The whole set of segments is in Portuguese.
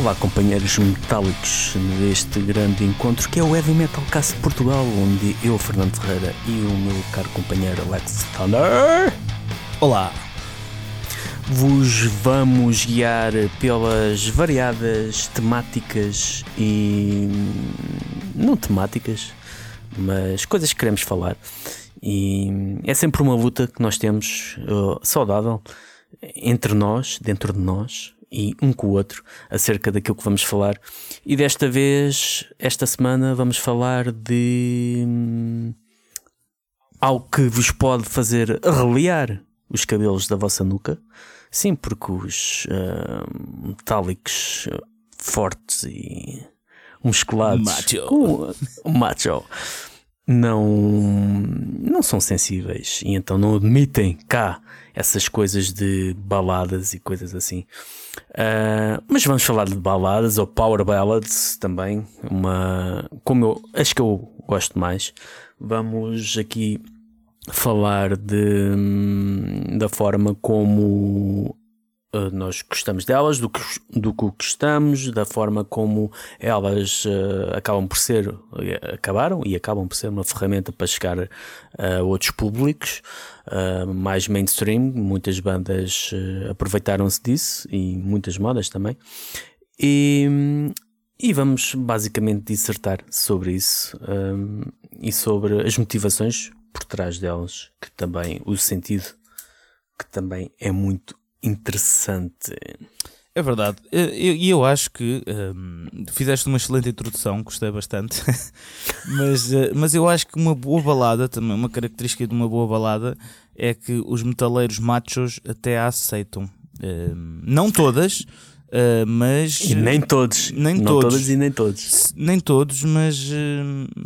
Olá, companheiros metálicos deste grande encontro que é o Heavy Metal Cast Portugal, onde eu, Fernando Ferreira, e o meu caro companheiro Alex Thunder. Olá! Vos vamos guiar pelas variadas temáticas e. não temáticas, mas coisas que queremos falar. E é sempre uma luta que nós temos uh, saudável entre nós, dentro de nós, e um com o outro acerca daquilo que vamos falar. E desta vez, esta semana, vamos falar de hum, algo que vos pode fazer arreliar os cabelos da vossa nuca. Sim, porque os uh, metálicos fortes e musculados, Macho. com- macho, não, não são sensíveis e então não admitem cá essas coisas de baladas e coisas assim. Ah, mas vamos falar de baladas ou power ballads também, uma como eu acho que eu gosto mais. Vamos aqui falar de, hum, da forma como uh, nós gostamos delas, do que, do que gostamos, da forma como elas uh, acabam por ser, uh, acabaram e acabam por ser uma ferramenta para chegar a outros públicos mais mainstream. Muitas bandas aproveitaram-se disso e muitas modas também. E, e vamos basicamente dissertar sobre isso e sobre as motivações por trás delas, que também o sentido que também é muito interessante. É verdade. E eu, eu acho que hum, fizeste uma excelente introdução, gostei bastante. mas, eh, mas eu acho que uma boa balada, também uma característica de uma boa balada, é que os metaleiros machos até a aceitam. Hum, não todas, eh, mas. E nem todos, nem não todos. todas e nem todos. Nem todos, mas,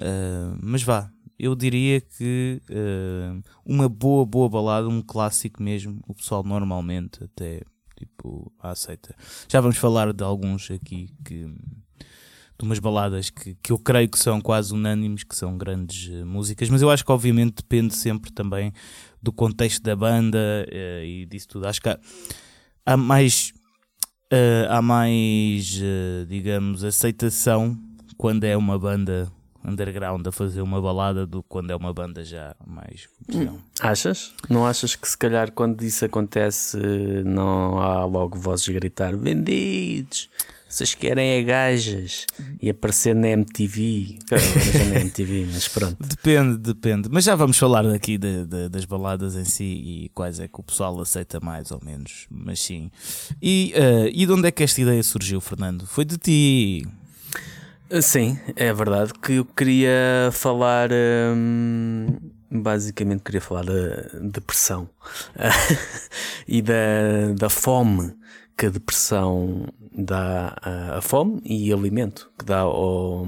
ah, mas vá. Eu diria que ah, uma boa, boa balada, um clássico mesmo, o pessoal normalmente até tipo aceita. Já vamos falar de alguns aqui que de umas baladas que, que eu creio que são quase unânimes, que são grandes eh, músicas, mas eu acho que obviamente depende sempre também do contexto da banda eh, e disso tudo. Acho que há, há mais há mais, digamos, aceitação quando é uma banda underground a fazer uma balada do que quando é uma banda já mais comercial. Achas? Não achas que se calhar quando isso acontece não há logo vozes gritar vendidos? Vocês querem é gajas e aparecer na MTV. Na MTV, mas pronto. Depende, depende. Mas já vamos falar daqui de- de- das baladas em si e quais é que o pessoal aceita mais ou menos. Mas sim. E, eh, e de onde é que esta ideia surgiu, Fernando? Foi de ti. Sim, é verdade que eu queria falar. hum, basicamente, queria falar da depressão e da, da fome que a depressão dá à- fome e alimento que dá ao-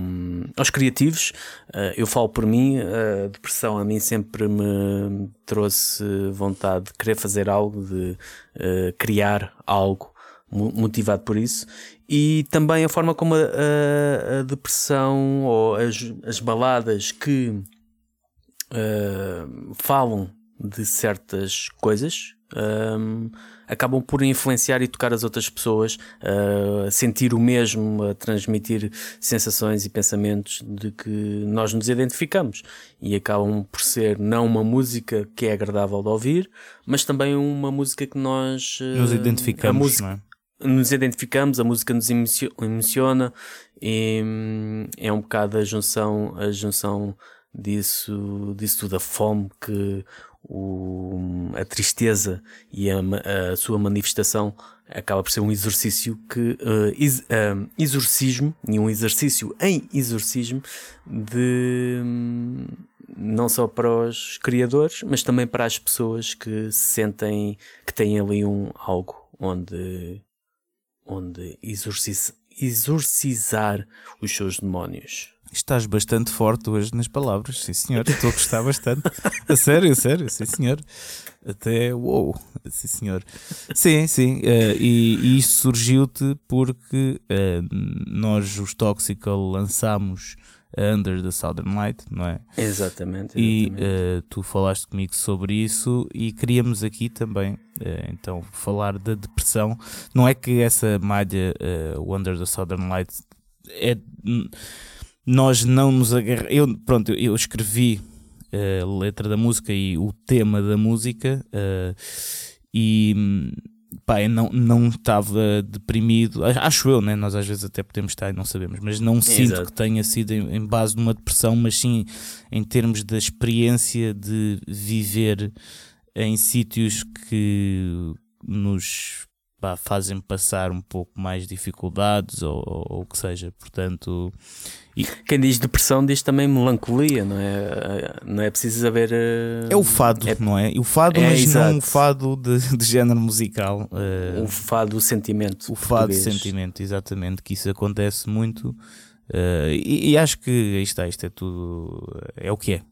aos criativos. Ah, Eu falo por mim, a depressão a mim sempre me trouxe vontade de querer fazer algo, de ah, criar algo mo- motivado por isso e também a forma como a, a- a depressão ou as, as baladas que uh, falam de certas coisas um, acabam por influenciar e tocar as outras pessoas uh, a sentir o mesmo, a transmitir sensações e pensamentos de que nós nos identificamos e acabam por ser não uma música que é agradável de ouvir, mas também uma música que nós uh, Nos a identificamos, música- não é? Nos identificamos, a música nos emocio- emociona e hum, é um bocado a junção, a junção disso, disso tudo, a fome que o, a tristeza e a, a sua manifestação acaba por ser um exercício que ex- eh, exorcismo e um exercício em exorcismo de hum, não só para os criadores, mas também para as pessoas que se sentem que têm ali um algo onde onde exorcizar os seus demónios. Estás bastante forte hoje nas palavras, sim senhor. Estou a gostar bastante. A sério, a sério, sim senhor. Até uou, sim senhor. Sim, sim. eh, e, e isto surgiu-te porque eh, nós, os Toxical, lançámos Under the Southern Light, não é? Exatamente. exatamente. E uh, tu falaste comigo sobre isso e queríamos aqui também, uh, então, falar da depressão. Não é que essa malha, uh, Under the Southern Light, é. Nós não nos agarramos. Eu, pronto, eu escrevi a letra da música e o tema da música e pá, eu não, não estava deprimido, acho eu, né? nós às vezes até podemos estar e não sabemos, mas não sinto Exato. que tenha sido em, em, base de uma depressão, mas sim em termos da experiência de viver em sítios que nos pá, fazem passar um pouco mais dificuldades ou, ou o que seja, portanto e... Quem diz depressão diz também melancolia, não é? Não é preciso saber. Uh... É o fado, é... não é? O fado, é, mas exato. não o fado de, de género musical. Uh... O fado sentimento. O fado sentimento, exatamente, que isso acontece muito. Uh, e, e, acho que isto, está, isto é tudo. É o que é.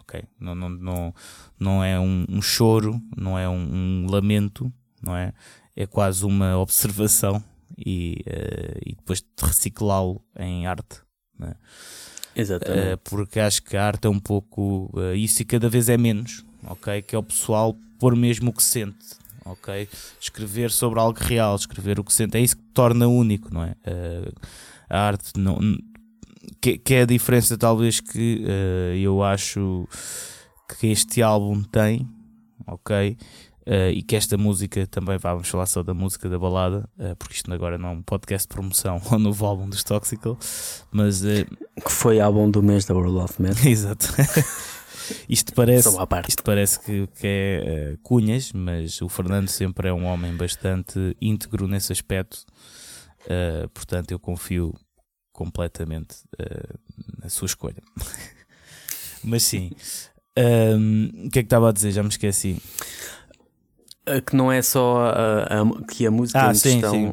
ok Não, não, não, não é um, um choro, não é um, um, lamento, não é? É quase uma observação e, e depois de reciclá-lo em arte. Né? Exatamente. Uh, porque acho que a arte é um pouco uh, isso e cada vez é menos, ok? Que é o pessoal pôr mesmo o que sente, ok? Escrever sobre algo real, escrever o que sente, é isso que torna único, não é? Uh, a arte não. Que, que, é a diferença, talvez, que eu acho que este álbum tem, ok? Uh, e que esta música também vamos falar só da música da balada, uh, porque isto agora não é um podcast de promoção ao novo álbum dos Toxical, mas uh, que foi álbum do mês da World of Metal. Exato. isto parece, isto parece que, que é cunhas, mas o Fernando sempre é um homem bastante íntegro nesse aspecto, portanto eu confio completamente na sua escolha. mas sim, um, o que é que estava a dizer? Já me esqueci que não é só a, a, que a música ah, sim, questão... sim.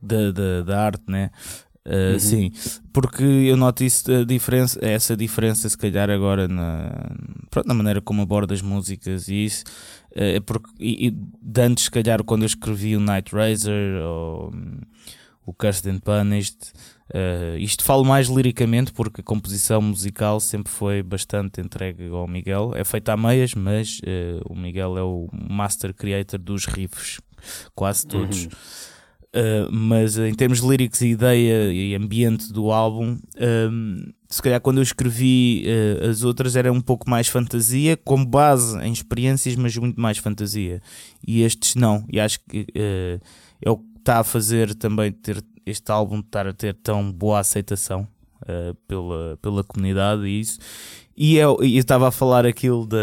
Da, da, da arte, né? Uh, uhum. Sim, porque eu noto isso, a diferença, essa diferença, se calhar, agora na, pronto, na maneira como abordo as músicas e isso. Uh, é porque, e, e de antes, se calhar, quando eu escrevi o Night Razor ou um, o Cursed and Punished, Uh, isto falo mais liricamente porque a composição musical sempre foi bastante entregue ao Miguel. É feita a meias, mas uh, o Miguel é o master creator dos riffs, quase todos. Uhum. Uh, mas em termos líricos e ideia e ambiente do álbum, se calhar quando eu escrevi as outras era um pouco mais fantasia, com base em experiências, mas muito mais fantasia. E estes não. E acho que é o que está a fazer também ter este álbum estar a ter tão boa aceitação uh, pela, pela comunidade e isso. E eu estava a falar aquilo de,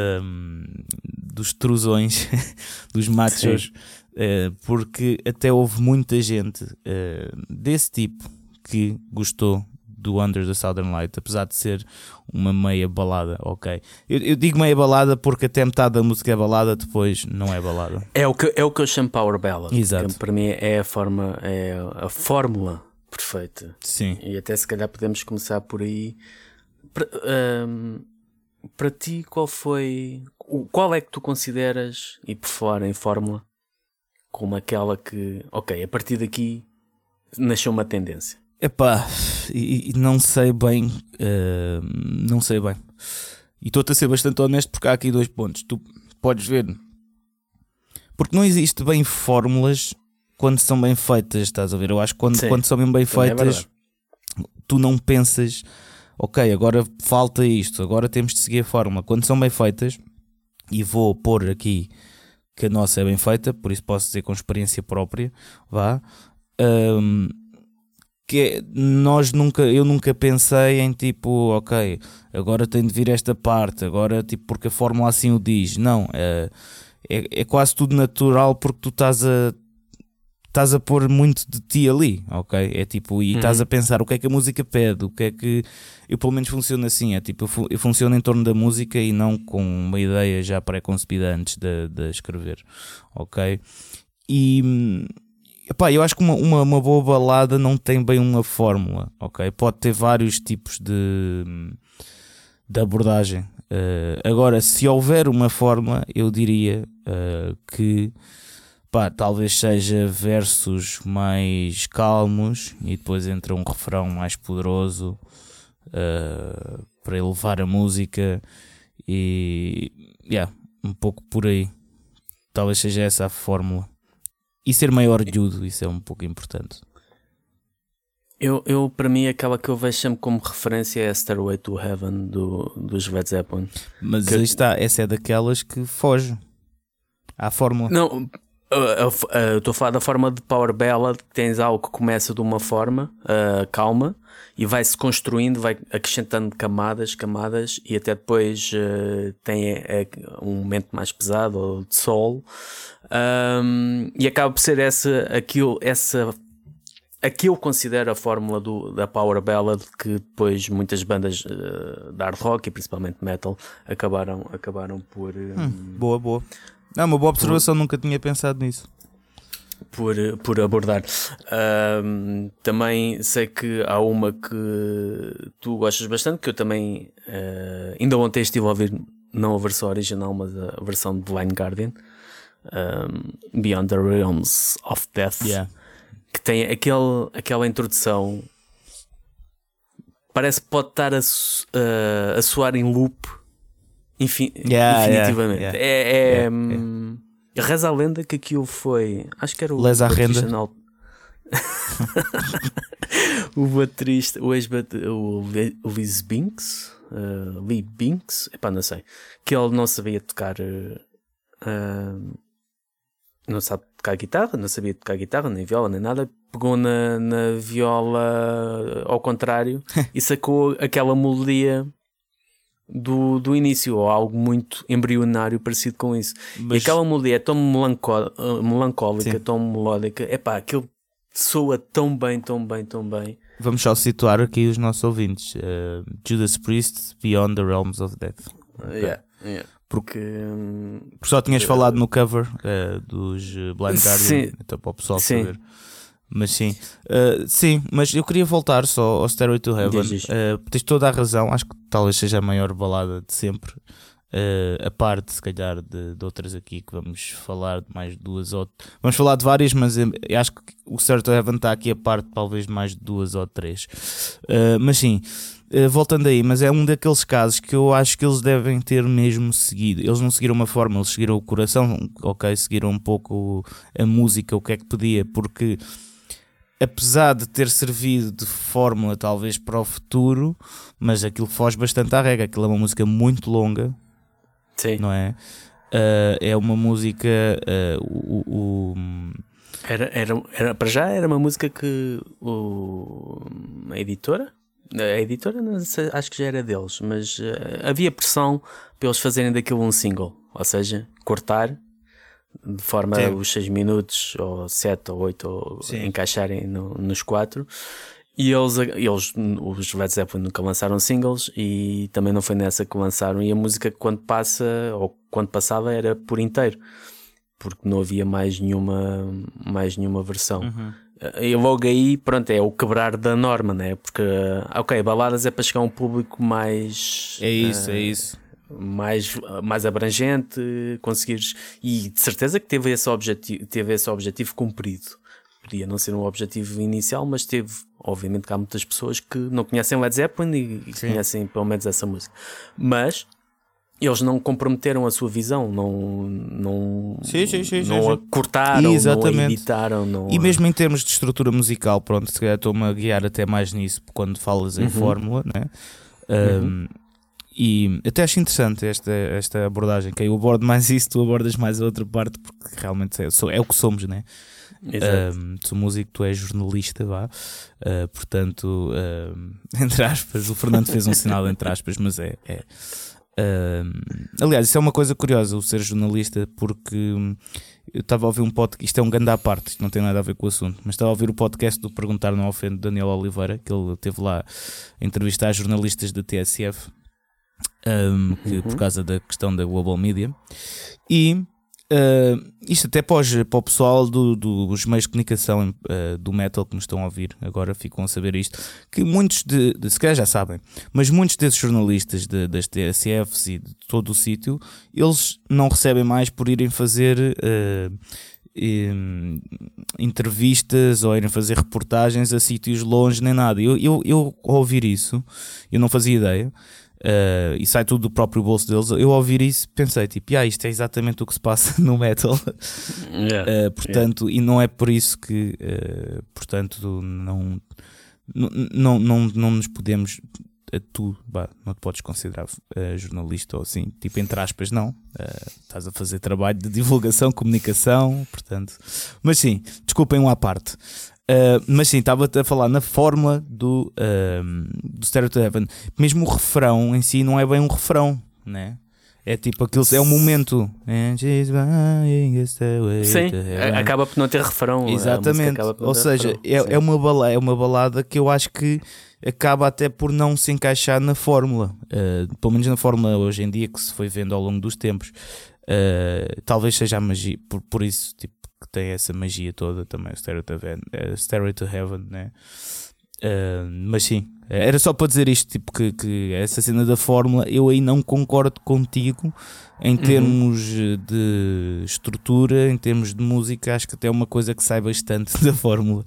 dos trusões, dos machos, uh, porque até houve muita gente uh, desse tipo que gostou do Under the Southern Light, apesar de ser uma meia balada, ok. Eu, eu, digo meia balada porque até metade da música é balada, depois não é balada. É o que, é o que eu chamo Power Ballad. Exato. para mim é a forma, é a fórmula perfeita. Sim. E até se calhar podemos começar por aí. Para, um, para ti, qual foi. Qual é que tu consideras, e por falar em fórmula, como aquela que, ok, a partir daqui nasceu uma tendência? Epá, e, e não sei bem, uh, não sei bem. E estou-te a ser bastante honesto porque há aqui dois pontos. Tu podes ver, porque não existe bem fórmulas quando são bem feitas, estás a ver? Eu acho que quando, quando são bem, bem é feitas, é tu não pensas, ok, agora falta isto, agora temos de seguir a fórmula. Quando são bem feitas, e vou pôr aqui que a nossa é bem feita, por isso posso dizer com experiência própria, vá. Um, que é, nós nunca, eu nunca pensei em tipo, ok, agora tem de vir esta parte, agora tipo, porque a fórmula assim o diz. Não, é, é, é quase tudo natural porque tu estás a estás a pôr muito de ti ali, ok? É tipo, e uhum. estás a pensar o que é que a música pede, o que é que. Eu pelo menos funciono assim, é tipo, eu, eu funciono em torno da música e não com uma ideia já pré-concebida antes de, de escrever, ok? E Epá, eu acho que uma, uma, uma, boa balada não tem bem uma fórmula, ok? Pode ter vários tipos de, de abordagem. Uh, agora, se houver uma fórmula, eu diria uh, que pá, talvez seja versos mais calmos e depois entra um refrão mais poderoso uh, para elevar a música e yeah, um pouco por aí. Talvez seja essa a fórmula. E ser maior judo, isso é um pouco importante. Eu, eu, para mim, aquela que eu vejo sempre como referência é a Stairway to Heaven do, dos Led Zeppelin. Mas que... aí está, essa é daquelas que foge à fórmula. Não, eu estou a falar da forma de Power Ballad, que tens algo que começa de uma forma uh, calma e vai-se construindo, vai acrescentando camadas, camadas e até depois uh, tem é, um momento mais pesado ou de sol um, e acaba por ser essa, aquilo, essa a que eu considero a fórmula do, da Power Ballad que depois muitas bandas uh, de hard rock e principalmente metal acabaram, acabaram por. Um, hum, boa, boa. É uma boa observação, por, nunca tinha pensado nisso. Por, por abordar. Um, também sei que há uma que tu gostas bastante, que eu também uh, ainda ontem estive a ouvir, não a versão original, mas a versão de Blind Guardian. Um, Beyond the Realms of Death. Yeah que tem aquele, aquela introdução. Parece que pode estar a, uh, a soar em loop infin yeah, infinitivamente. Yeah. É, é reza a lenda que aquilo foi. Acho que era o. Les Renda. o baterista, o ex-baterista, o Liz Binks, uh, Lee Binks, epá, não sei, que ele não sabia tocar, uh, uh, não sabe tocar guitarra, não sabia tocar guitarra, nem viola, nem nada. Pegou na, na viola ao contrário e sacou aquela melodia do, do início, ou algo muito embrionário parecido com isso. Mas... E aquela melodia é tão melancólica, Sim. tão melódica, é pá, aquilo soa tão bem, tão bem, tão bem. Vamos só situar aqui os nossos ouvintes: uh, Judas Priest, Beyond the Realms of Death. Okay. Yeah, yeah. Porque, porque só tinhas uh, falado no cover uh, dos Blind Guardian, sim, então para o pessoal sim. saber. Mas sim, uh, sim, mas eu queria voltar só ao Stairway to Heaven. Uh, tens toda a razão, acho que talvez seja a maior balada de sempre. Uh, a parte, se calhar, de, de, outras aqui que vamos falar de mais duas ou vamos falar de várias, mas eu acho que o Stairway to Heaven está aqui a parte, talvez mais de duas ou três. mas sim, eh, voltando aí, mas é um daqueles casos que eu acho que eles devem ter mesmo seguido. Eles não seguiram uma forma, eles seguiram o coração, ok? Seguiram um pouco a música, o que é que podia, porque apesar de ter servido de fórmula talvez para o futuro, mas aquilo foge bastante à regra. Aquilo é uma música muito longa, Sim. não é? Uh, é uma música. Uh, o, o, era, era, era, para já era uma música que o, a editora a editora acho que já era deles, mas uh, havia pressão para eles fazerem daquilo um single, ou seja, cortar de forma Sim. os 6 minutos ou 7 ou 8 ou encaixarem no, nos 4 e eles, eles, os Led Zeppelin nunca lançaram singles e também não foi nessa que lançaram. E a música quando passa ou quando passava era por inteiro porque não havia mais nenhuma mais nenhuma versão. Uhum. E logo aí, pronto, é o quebrar da norma, né? Porque, ok, baladas é para chegar a um público mais. É isso, uh, é isso. Mais, mais abrangente, conseguires. E de certeza que teve esse objetivo, teve esse objetivo cumprido. Podia não ser um objetivo inicial, mas teve. Obviamente que há muitas pessoas que não conhecem Led Zeppelin e, e conhecem pelo menos essa música. Mas eles não comprometeram a sua visão, não, não, sim, sim, sim, não a cortaram, Exatamente. não a editaram. Não e a... mesmo em termos de estrutura musical, pronto, se calhar estou-me a guiar até mais nisso quando falas em uhum. fórmula, né? Um, uhum. E até acho interessante esta, esta abordagem, que eu abordo mais isso, tu abordas mais a outra parte, porque realmente é, é o que somos, né? Um, sou músico, tu és jornalista, vá. Uh, portanto, uh, entre aspas, o Fernando fez um sinal entre aspas, mas é, é Uh, aliás, isso é uma coisa curiosa, o ser jornalista, porque eu estava a ouvir um podcast, isto é um grande à parte, isto não tem nada a ver com o assunto, mas estava a ouvir o podcast do Perguntar Não Ofende Daniel Oliveira, que ele teve lá a entrevistar jornalistas da TSF, um, que, uhum. por causa da questão da global media, e Uh, isto até para, para o pessoal do, do, dos meios de comunicação uh, do metal que me estão a ouvir agora ficam a saber isto, que muitos de, de se calhar já sabem, mas muitos desses jornalistas de, das TSFs e de todo o sítio, eles não recebem mais por irem fazer uh, hum, entrevistas ou irem fazer reportagens a sítios longe nem nada. Eu, eu, eu ao ouvir isso, eu não fazia ideia. Uh, e sai tudo do próprio bolso deles. Eu ao ouvir isso pensei tipo, ah, isto é exatamente o que se passa no metal. Yeah, Uh, portanto, e não é por isso que, uh, portanto, não, não, não, não, nos podemos. a tu, bah, não te podes considerar jornalista ou assim, tipo, entre aspas, não. Estás a fazer trabalho de divulgação, comunicação, portanto. Mas sim, desculpem um à parte. Uh, mas sim, estava-te a falar na fórmula do, uh, do Stereo to Heaven. Mesmo o refrão em si não é bem um refrão, né? É tipo aquilo, é um momento. Sim, acaba por não ter refrão. Exatamente. Ou seja, refrão. é, é, uma balada, é uma balada que eu acho que acaba até por não se encaixar na fórmula. Uh, pelo menos na fórmula hoje em dia que se foi vendo ao longo dos tempos. Uh, talvez seja a magia, por, por isso tipo, que tem essa magia toda também, o Stairway to Heaven, uh, Stairway to Heaven né? Uh, mas sim, era só para dizer isto, tipo, que, que essa cena da fórmula eu aí não concordo contigo em termos de estrutura, em termos de música, acho que até é uma coisa que sai bastante da fórmula.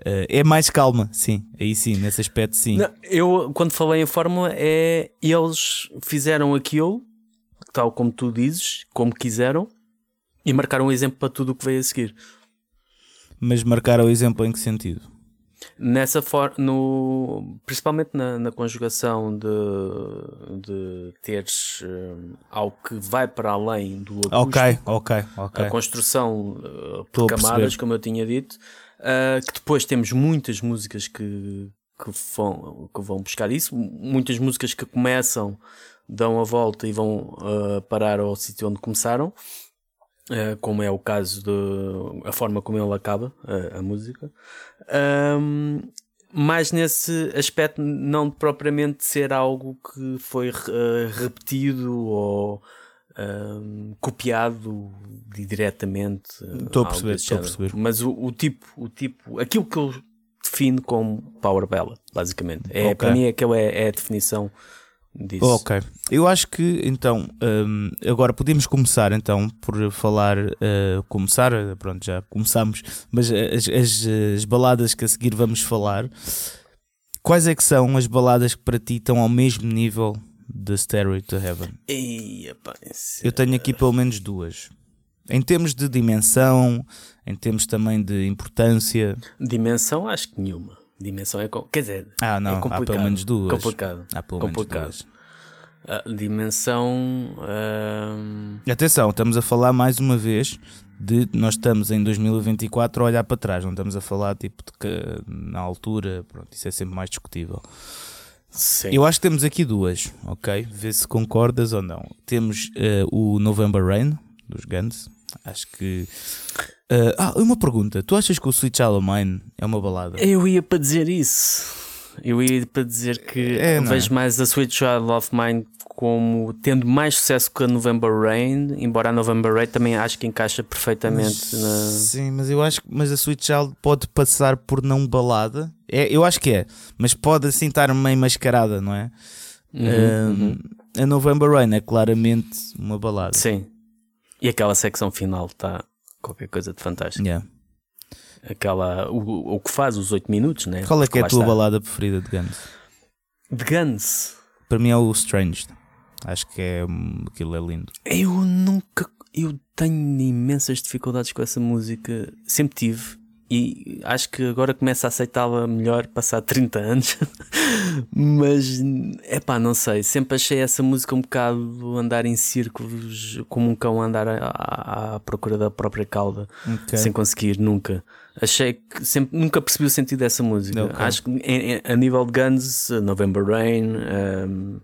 Uh, é mais calma, sim, aí sim, nesse aspecto sim. Não, eu, quando falei em fórmula, é eles fizeram aquilo, tal como tu dizes, como quiseram, e marcaram um exemplo para tudo o que veio a seguir. Mas marcar o exemplo em que sentido? Nessa for no principalmente na, na conjugação de, de teres hum, algo que vai para além do acústico, Ok, ok, ok. a construção uh, por camadas, como eu tinha dito, uh, que depois temos muitas músicas que, que, vão, que vão buscar isso, muitas músicas que começam, dão a volta e vão uh, parar ao sítio onde começaram, uh, como é o caso de a forma como ele acaba uh, a música. Um, mais nesse aspecto, não propriamente ser algo que foi uh, repetido ou um, copiado di- diretamente. uh, Estou a perceber, estou a perceber. Mas o, o tipo, o tipo, aquilo que eu defino como Power Ballad, basicamente. É, Ok. Para mim, aquilo é, é a definição disso. Ok. Eu acho que então hum, agora podemos começar então por falar uh, começar, uh, pronto, já começamos, mas as, as, as baladas que a seguir vamos falar, quais é que são as baladas que para ti estão ao mesmo nível de Stairway to Heaven? Ei, Eu tenho aqui pelo menos duas. Em termos de dimensão, em termos também de importância. Dimensão, acho que nenhuma. Dimensão é. com- Quer dizer, Ah, não, é há complicado. pelo menos duas. Complicado. Há pelo complicado. menos duas. A dimensão. ahm, Atenção, estamos a falar mais uma vez de nós estamos em 2024 a olhar para trás, não estamos a falar tipo de que na altura, pronto, isso é sempre mais discutível. sim. Eu acho que temos aqui duas, ok? Vê se concordas ou não. Temos eh, o November Rain dos Guns, acho que. Eh, ah, uma pergunta: tu achas que o Sweet Child of Mine é uma balada? Eu ia para dizer isso. Eu ia para dizer que É, não é? vejo mais a Sweet Child of Mine como tendo mais sucesso que a November Rain, embora a November Rain também acho que encaixa perfeitamente Mas- na. Sim, mas eu acho que mas a Sweet Child pode passar por não balada. É, eu acho que é, mas pode assim estar meio mascarada, não é? Uhum, Um, uhum. A November Rain é claramente uma balada. Sim. E aquela secção final está qualquer coisa de fantástico. Yeah. Aquela. O, o que faz os 8 minutos, né? Qual é que é a tua está. balada preferida de Guns? De Guns. Para mim é o Strange. Acho que é hum, aquilo é lindo. Eu nunca. Eu tenho imensas dificuldades com essa música. Sempre tive. E acho que agora começo a aceitá-la melhor, passar 30 anos. Mas, é pá, não sei. Sempre achei essa música um bocado andar em círculos, como um cão andar à, à- procura da própria cauda, Ok. sem conseguir, nunca. Achei que sempre, nunca percebi o sentido dessa música. Ok. Acho que a nível de Guns, November Rain. um,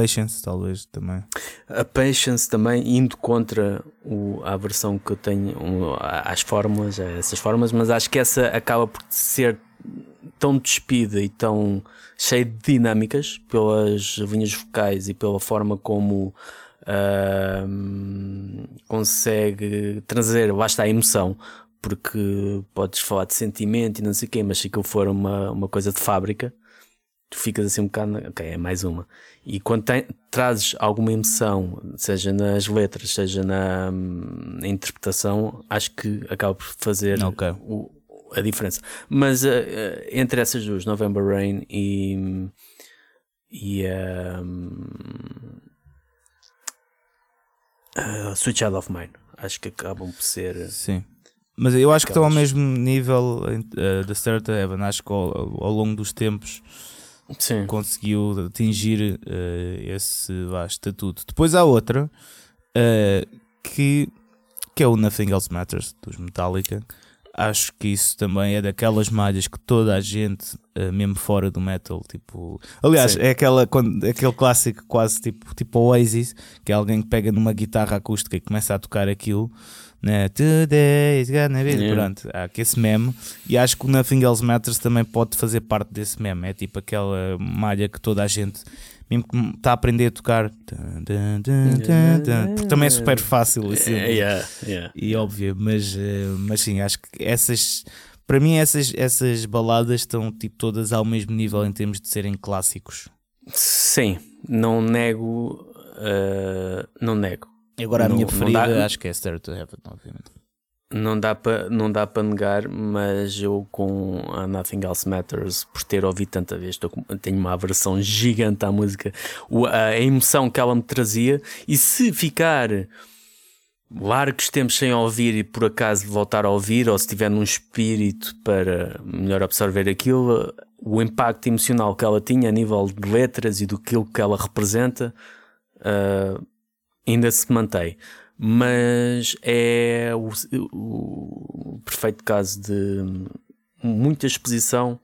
Patience, talvez também. a Patience também indo contra o, a versão que eu tenho um, às fórmulas, a essas fórmulas, mas acho que essa acaba por ser tão despida e tão cheia de dinâmicas pelas linhas vocais e pela forma como ahm, consegue trazer, está a emoção, porque podes falar de sentimento e não sei o quê, mas se aquilo for uma, uma coisa de fábrica, tu ficas assim um bocado, ok, é mais uma. E quando tem, trazes alguma emoção, seja nas letras, seja na, na interpretação, acho que acaba por fazer Ok. o- a diferença. Mas uh, entre essas duas, November Rain e. e um, uh, Sweet Child of Mine, acho que acabam por ser. Sim. Mas eu acho que estão ao mesmo nível uh, da Stair to Heaven. Acho que ao, ao longo dos tempos Sim, conseguiu atingir uh, esse vá, estatuto. Depois há outra uh, que, que é o Nothing Else Matters dos Metallica. Acho que isso também é daquelas malhas que toda a gente, uh, mesmo fora do metal, tipo. Aliás, Sim. é aquela, quando, é aquele clássico quase tipo, tipo Oasis, que é alguém que pega numa guitarra acústica e começa a tocar aquilo. Né? Today is gonna be. Yeah. Pronto, há aqui esse meme. E acho que o Nothing Else Matters também pode fazer parte desse meme. É tipo aquela malha que toda a gente, mesmo que está a aprender a tocar, porque também é super fácil assim, É, yeah, yeah. e óbvio, mas, eh, mas sim, acho que essas. Para mim, essas, essas baladas estão tipo todas ao mesmo nível em termos de serem clássicos. Sim, não nego. uh, não nego. Agora, a minha preferida dá- acho que é Stair to Heaven, obviamente. Não dá para não dá para negar, mas eu com a Nothing Else Matters, por ter ouvido tanta vez, com- tenho uma aversão gigante à música, O- a, a emoção que ela me trazia, e se ficar largos tempos sem ouvir e por acaso voltar a ouvir, ou se tiver num espírito para melhor absorver aquilo, o impacto emocional que ela tinha a nível de letras e do que ela representa ah, ainda se mantém. Mas é o, o perfeito caso de muita exposição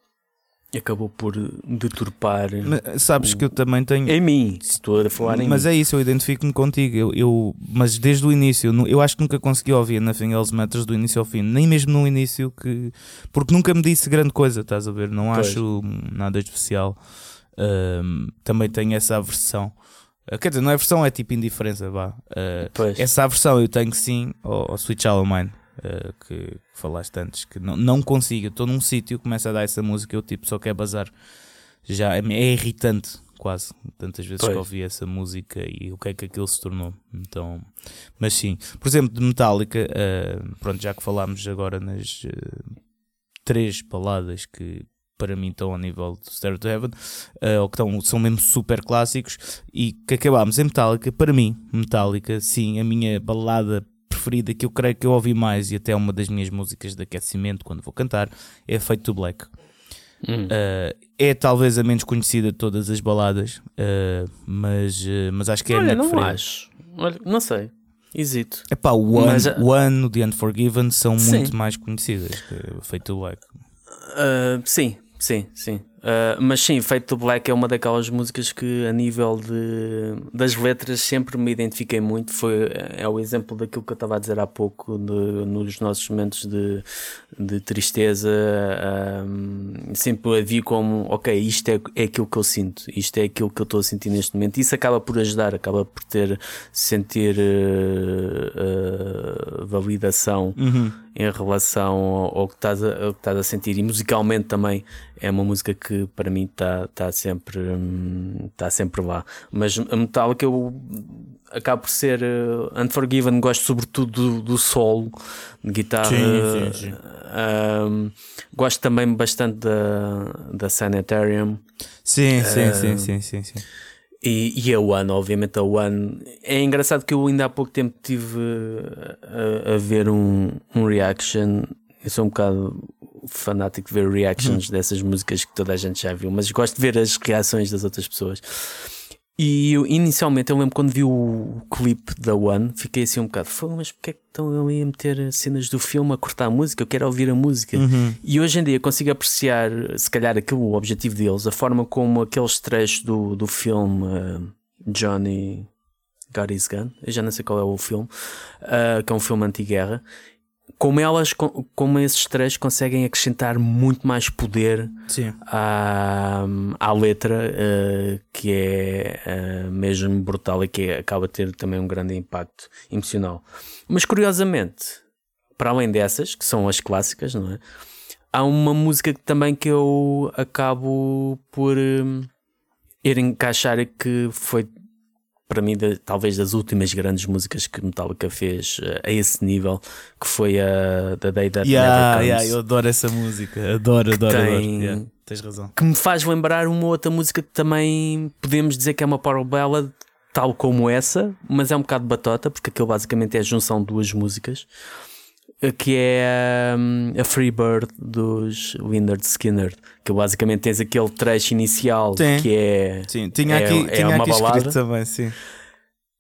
acabou por deturpar Mas, sabes que eu também tenho. em mim. Estou a falar em Mas mim. é isso, eu identifico-me contigo. Eu, eu- mas desde o início, eu acho que nunca consegui ouvir Nothing Else Matters do início ao fim, nem mesmo no início, que porque nunca me disse grande coisa, estás a ver? Não Pois. acho nada especial. Também tenho essa aversão. Ah, quer dizer, não é aversão, é tipo indiferença, vá. Pois. essa aversão eu tenho sim ao, Child of Mine, ah, que falaste antes, que não, não consigo. Estou num sítio, começa a dar essa música, eu tipo só quero bazar. Já é, é irritante, quase. Tantas vezes Pois. que ouvi essa música e o que é que aquilo se tornou. Então, mas sim, por exemplo, de Metallica, ah, pronto, já que falámos agora nas três baladas que para mim estão ao nível de Stair to Heaven, ah, ou que estão, são mesmo super clássicos, e que acabámos em Metallica, para mim, Metallica, sim, a minha balada preferida que eu creio que eu ouvi mais e até uma das minhas músicas de aquecimento quando vou cantar é Fate to Black. Hum. Uh, é talvez a menos conhecida de todas as baladas, uh, mas, uh, mas acho que é a Olha, minha não preferida. acho. Olha, não sei. Hesito. Epá, o One, Mas, uh, One, o The Unforgiven são Sim. muito mais conhecidas que Fate to Black. Ah, sim, sim, sim. Ah, mas sim, Feito do Black é uma daquelas músicas que, a nível de, das letras, sempre me identifiquei muito. Foi, é o exemplo daquilo que eu estava a dizer há pouco, de- nos nossos momentos de, de tristeza. ah, sempre a vi como, ok, isto é, é aquilo que eu sinto, isto é aquilo que eu estou a sentir neste momento. Isso acaba por ajudar, acaba por ter sentir ah, ah, validação em relação ao, ao que estás a, ao que estás a sentir e musicalmente também é uma música que para mim está tá sempre hum, tá sempre lá mas a Metallica eu acabo por ser uh, Unforgiven gosto sobretudo do, do solo de guitarra Sim, sim, sim. hum, gosto também bastante da, da Sanitarium Sim, sim, Ah, sim, sim, sim, sim. E, e a One, obviamente a One. É engraçado que eu ainda há pouco tempo tive a, a ver um, um reaction. Eu sou um bocado fanático de ver reactions dessas músicas que toda a gente já viu, mas gosto de ver as reações das outras pessoas. E eu, inicialmente eu lembro quando vi o clipe da One, fiquei assim um bocado, "Fogo, mas porque é que estão ali a meter cenas do filme a cortar a música? Eu quero ouvir a música. E hoje em dia consigo apreciar, se calhar, aquilo, o objetivo deles, a forma como aqueles trechos do, do filme eh, Johnny Got His Gun, eu já não sei qual é o filme, eh, que é um filme anti-guerra, como elas, co- como esses trechos conseguem acrescentar muito mais poder à, à letra, eh, que é eh, mesmo brutal e que acaba a ter também um grande impacto emocional. Mas curiosamente, para além dessas, que são as clássicas, não é? há uma música que também que eu acabo por hum, ir encaixar que foi para mim de, talvez das últimas grandes músicas que Metallica fez uh, a esse nível que foi a The Day That Yeah, Never Comes yeah, eu adoro essa música. Adoro, adoro, Tem- adoro. Yeah, tens razão. que me faz lembrar uma outra música que também podemos dizer que é uma power ballad tal como essa, mas é um bocado batota porque aquilo basicamente é a junção de duas músicas eh, que é hum, a Free Bird dos Lynyrd Skinner que basicamente tens aquele trecho inicial Sim. que é Sim, tinha É- aqui, é tinha uma aqui balada. também, sim.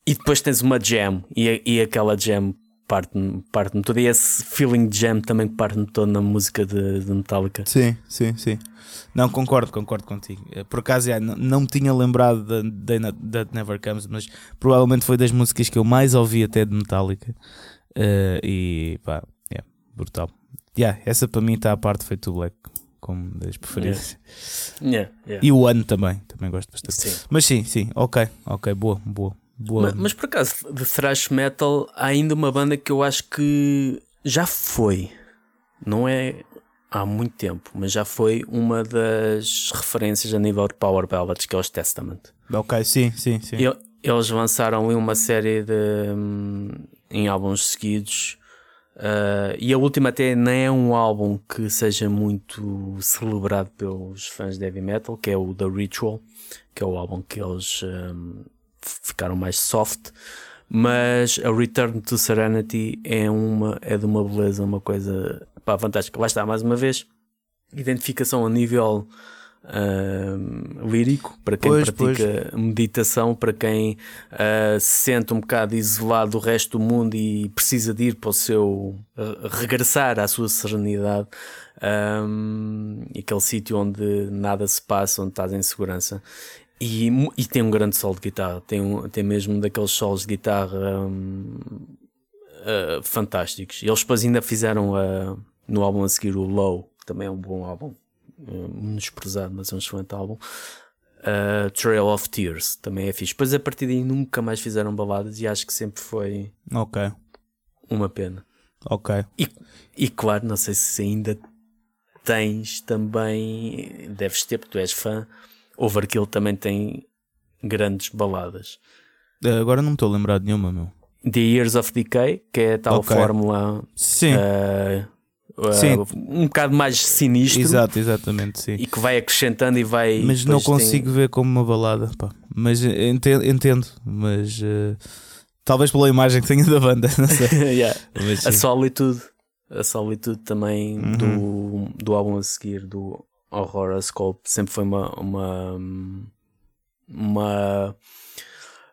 e depois tens uma jam e, e aquela jam parte-me parte todo e esse feeling de jam também parte-me todo na música de, de Metallica Sim, sim, sim. Não, concordo, concordo contigo. Eh, Por acaso, já, não, não me tinha lembrado da That Never Comes, mas provavelmente foi das músicas que eu mais ouvi até de Metallica. Eh, e pá, brutal. Yeah, essa para mim está a parte Fade to Black, como das preferidas. Yeah, yeah. E o ano também, também gosto bastante. Sim. Mas sim, sim, ok, ok, boa, boa, boa. Ma- Mas, por acaso, de thrash metal, há ainda uma banda que eu acho que já foi, não é há muito tempo, mas já foi uma das referências a nível de power ballads, que é os Testament. Ok, sim, sim, sim. Eles lançaram uma série de hum, em álbuns seguidos. Ah, e a última até não é um álbum que seja muito celebrado pelos fãs de heavy metal, que é o The Ritual, que é o álbum que eles hum, ficaram mais soft. Mas a Return to Serenity é, uma, é de uma beleza, uma coisa pá, fantástica. Lá está, mais uma vez, identificação a nível hum, lírico, para quem Pois, pratica meditação, para quem ah, se sente um bocado isolado do resto do mundo e precisa de ir para o seu ah, regressar à sua serenidade. e aquele sítio onde nada se passa, onde estás em segurança. E, e tem um grande solo de guitarra, tem, um, tem mesmo daqueles solos de guitarra hum, ah, fantásticos. Eles depois ainda fizeram no álbum a seguir o Low, que também é um bom álbum, uh, menosprezado, mas é um excelente álbum. Ah, Trail of Tears também é fixe. Depois a partir daí nunca mais fizeram baladas e acho que sempre foi Ok, uma pena. ok. E, e claro, não sei se ainda tens também, deves ter, porque tu és fã. Overkill também tem grandes baladas. Eh, Agora não me estou a lembrar de nenhuma, meu. The Years of Decay, que é a tal Ok. fórmula Sim, ah, Sim. um bocado mais sinistro exato, exatamente, sim. e que vai acrescentando e vai. Mas não depois tem- consigo ver como uma balada, pá. Mas entendo, entendo mas eh, talvez pela imagem que tenho da banda, não sei. Yeah. Mas, A. Solitude, a Solitude também Uhum. do, do álbum a seguir, do Horoscope, sempre foi uma, uma, uma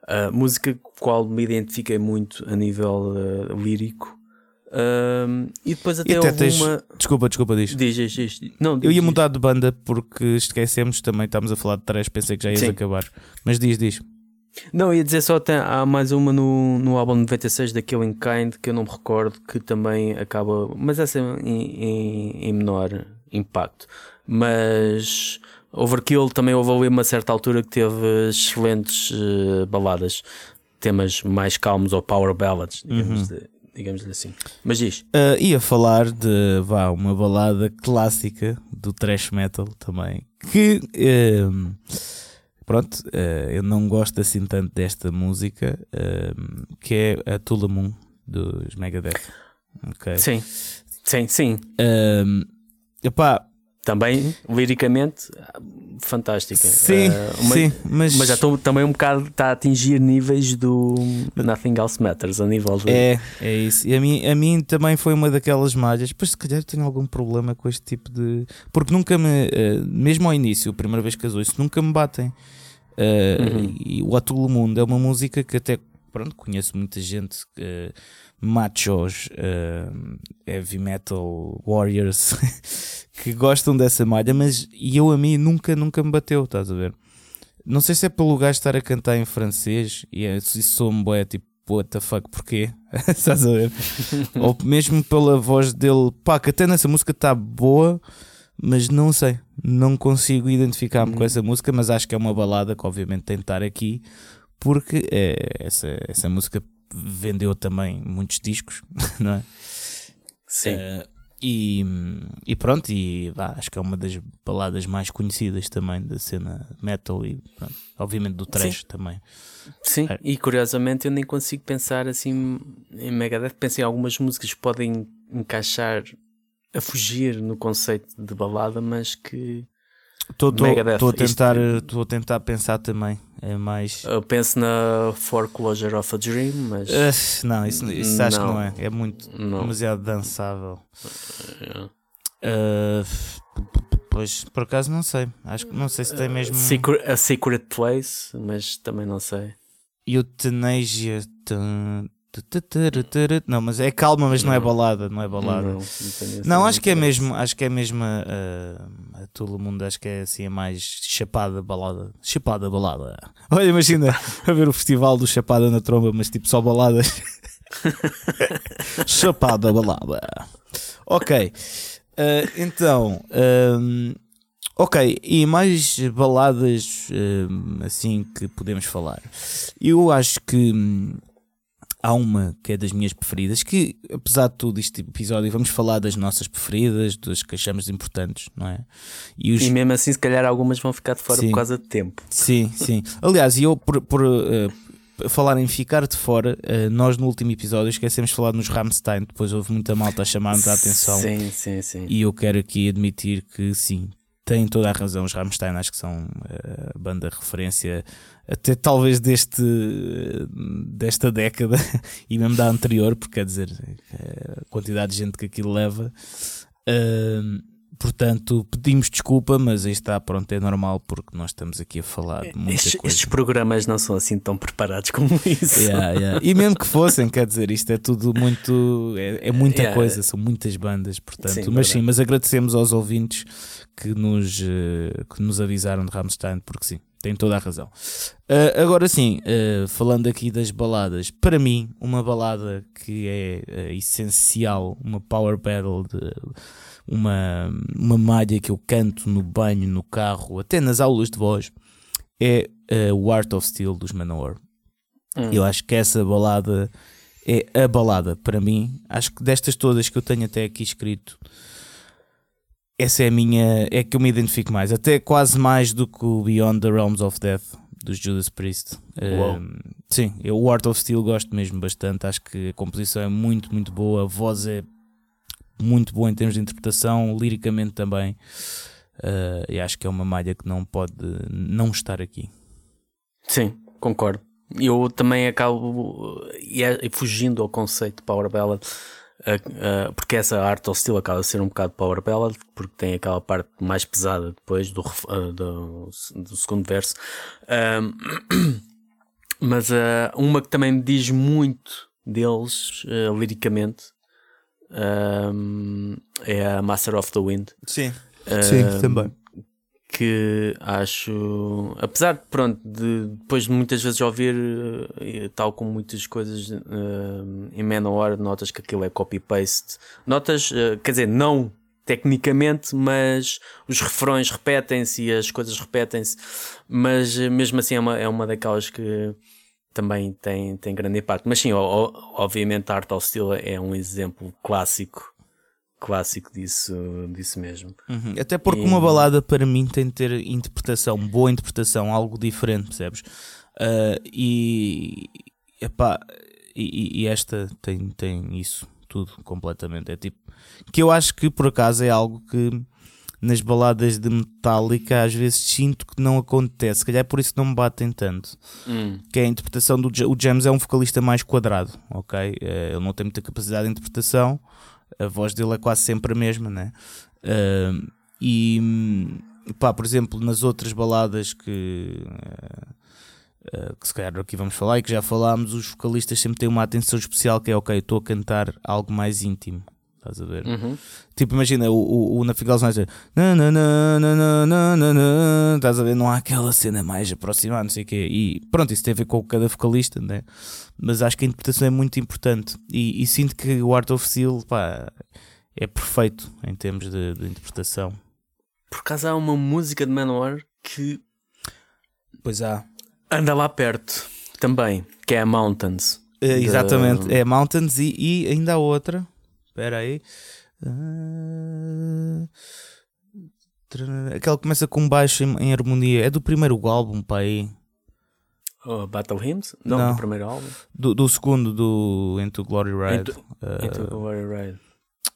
ah, música com a qual me identifiquei muito a nível lírico. Ahm, e depois até, até houve tens- uma. Desculpa, desculpa, diz. Diz, diz, diz. Não, Eu diz, ia diz. mudar de banda porque esquecemos também, estamos a falar de três, pensei que já ias Sim. acabar. Mas diz, diz. Não, ia dizer só tem, há mais uma no, no álbum 96 da Killing Kind que eu não me recordo que também acaba, mas essa é em, em, em menor impacto. Mas Overkill também houve ali uma certa altura que teve excelentes eh, baladas, temas mais calmos ou power ballads, digamos, de- digamos assim. Mas diz, Ah, ia falar de vá, uma balada clássica do thrash metal também. Que ehm, pronto, eh, eu não gosto assim tanto desta música, ehm, que é a Tulamun dos Megadeth. Ok. sim, sim, sim. Ehm, epá, Também liricamente fantástica. sim, Eh, uma- sim, mas, Mas já estou também um bocado está a atingir níveis do Nothing Else Matters a nível de É, é isso. E a mim, a mim também foi uma daquelas malhas. Pois se calhar tenho algum problema com este tipo de. Porque nunca me. eh, mesmo ao início, a primeira vez que as ouço, nunca me batem. Eh, Uhum. E o Atulo Mundo é uma música que até. Pronto, conheço muita gente. Machos, eh, heavy metal warriors que gostam dessa malha, mas e eu a mim nunca, nunca me bateu, estás a ver? Não sei se é pelo gajo estar a cantar em francês e é, se sou-me boé, tipo, what the fuck, porquê? Estás a ver? Ou mesmo pela voz dele, pá, que até nessa música está boa, mas não sei, não consigo identificar-me com Uhum. essa música, mas acho que é uma balada que obviamente tem de estar aqui, porque é, essa, essa música vendeu também muitos discos, não é? Sim. Eh, E, e pronto, e vá, acho que é uma das baladas mais conhecidas também da cena metal e pronto, obviamente do trash Sim. também. Sim, É. e curiosamente eu nem consigo pensar assim em Megadeth. Penso em algumas músicas que podem encaixar a fugir no conceito de balada, mas que Estou a tentar, isto- estou a tentar pensar também. É mais. eu penso na Foreclosure of a Dream, mas Ah, não, isso, isso acho que Não. não é. É muito não. demasiado dançável. É. Ah, pois por acaso não sei. Acho que não sei se tem mesmo. Secret, a Secret Place, mas também não sei. Tu, tu, tu, tu. Não, mas é calma, mas não é balada. Não é balada. Não, não Não, acho que é mesmo, acho que é mesmo a, a, a todo mundo, acho que é assim a mais chapada balada. Chapada balada. Olha, imagina a ver o festival do Chapada na Tromba, mas tipo só baladas. chapada balada. Ok. eh, então, ehm, ok, e mais baladas assim que podemos falar. Eu acho que há uma que é das minhas preferidas, que apesar de tudo este episódio vamos falar das nossas preferidas, das que achamos importantes, não é? E os, E mesmo assim, se calhar algumas vão ficar de fora Sim. por causa de tempo. Sim, sim. Aliás, e eu por, por eh, falar em ficar de fora, eh, nós no último episódio esquecemos de falar nos Rammstein, depois houve muita malta a chamar-nos a atenção. Sim, sim, sim. E eu quero aqui admitir que sim, têm toda a razão. Os Rammstein acho que são eh, a banda referência até talvez deste, desta década e mesmo da anterior, porque quer dizer, eh, a quantidade de gente que aquilo leva. Ahm, portanto, pedimos desculpa, mas aí está, pronto, é normal porque nós estamos aqui a falar de muita Estes, coisa. estes programas não são assim tão preparados como isso. Yeah, yeah. E mesmo que fossem, quer dizer, isto é tudo muito. É, é muita Yeah. coisa, são muitas bandas, portanto. Sim, mas sim, verdade. mas agradecemos aos ouvintes que nos, eh, que nos avisaram de Rammstein, porque sim, tem toda a razão. Ah, agora sim, ah, falando aqui das baladas, para mim, uma balada que é ah, essencial, uma power battle, de, uma, uma malha que eu canto no banho, no carro, até nas aulas de voz, é o Art of Steel dos Manowar. Hum. Eu acho que essa balada é a balada para mim. Acho que destas todas que eu tenho até aqui escrito, essa é a minha. É que eu me identifico mais. Até quase mais do que o Beyond the Realms of Death dos Judas Priest. Um, sim, eu o Art of Steel gosto mesmo bastante. Acho que a composição é muito, muito boa. A voz é muito boa em termos de interpretação, liricamente também. Uh, e acho que é uma malha que não pode não estar aqui. Sim, concordo. Eu também acabo e é- fugindo ao conceito de Power Ballad, porque essa arte ao estilo acaba de ser um bocado Power Ballad, porque tem aquela parte mais pesada depois do, ah, do, do segundo verso. Mas ah, uma que também me diz muito deles ah, liricamente é a Master of the Wind. Sim, Ahm, que acho, apesar de pronto, de depois de muitas vezes ouvir, eh, tal como muitas coisas eh, em Manowar, notas que aquilo é copy-paste. Notas, eh, quer dizer, não tecnicamente, mas os refrões repetem-se e as coisas repetem-se, mas mesmo assim é uma, é uma daquelas que também tem, tem grande impacto. Mas sim, o- o- obviamente a Art of Steel é um exemplo clássico, clássico disso, disso mesmo. Uhum. Até porque E- uma balada para mim tem de ter interpretação, boa interpretação, algo diferente, percebes? Ah, e, epá, e, e esta tem, tem isso tudo completamente. É tipo que eu acho que por acaso é algo que nas baladas de Metallica às vezes sinto que não acontece. Se calhar é por isso que não me batem tanto. Hum. Que é a interpretação do o James é um vocalista mais quadrado, ok? Eh, Ele não tem muita capacidade de interpretação, a voz dele é quase sempre a mesma, né? Ah, e pá, por exemplo, nas outras baladas que, eh, eh, que se calhar aqui vamos falar e que já falámos, os vocalistas sempre têm uma atenção especial que é ok, estou a cantar algo mais íntimo. Estás a ver? Uhum. Tipo, imagina o, o, o na Figal Snyder. Estás a ver? Não há aquela cena mais aproximada, não sei o quê. E pronto, isso tem a ver com cada vocalista, né? Mas acho que a interpretação é muito importante. E, e sinto que o Art of Seal pá, é perfeito em termos de, de interpretação. Por acaso há uma música de Manowar que. Pois há. Anda lá perto também, que é a Mountains. Exatamente, de... é Mountains e, e ainda há outra Espera aí. Ah, aquela que começa com baixo em, em harmonia. É do primeiro álbum, pá aí. Oh, Battle Hymns? Não, Não. do primeiro álbum. Do, do segundo, do Into Glory Ride. Into- Into the Warrior Ride.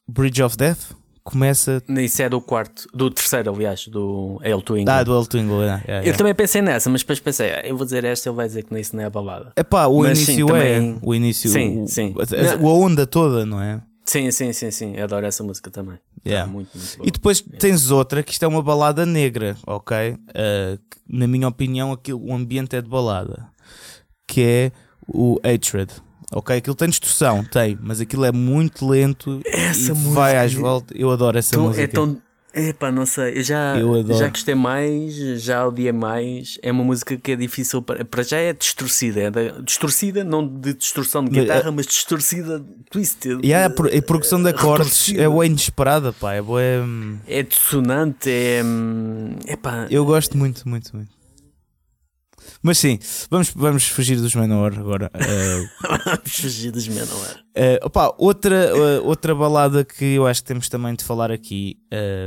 Bridge of Death. Começa. Isso é do quarto, do terceiro, aliás, do to England. Ah, do El Twingle. Yeah, yeah, Eu yeah. também pensei nessa, mas depois pensei, ah, eu vou dizer esta, ele vai dizer que isso não é balada. Epá, o Mas sim, início também- é. O início. Sim, o, sim. A, a onda toda, não é? Sim, sim, sim, sim. Eu adoro essa música também. Yeah. Tá muito, muito. E depois tens outra que isto é uma balada negra, ok? Que, na minha opinião, aquilo, o ambiente é de balada, que é o Hatred. Ok, aquilo tem distorção, tem, mas aquilo é muito lento Essa e música- vai às voltas. Eu adoro essa Tão- música. é tão. Epá, não sei, eu já, Eu já gostei mais, já odiei mais. É uma música que é difícil para. Para já é distorcida, é da- distorcida, não de distorção de guitarra, mas distorcida, twisted. E a, pro- a progressão de acordes retorcida. é boa inesperada, pá. É boa. É dissonante, é. hum, Epá, Eu gosto muito, muito, muito. Mas sim, vamos, vamos fugir dos Manowar agora. Ah, vamos fugir dos Manowar. Uh, opa, outra, uh, outra balada que eu acho que temos também de falar aqui,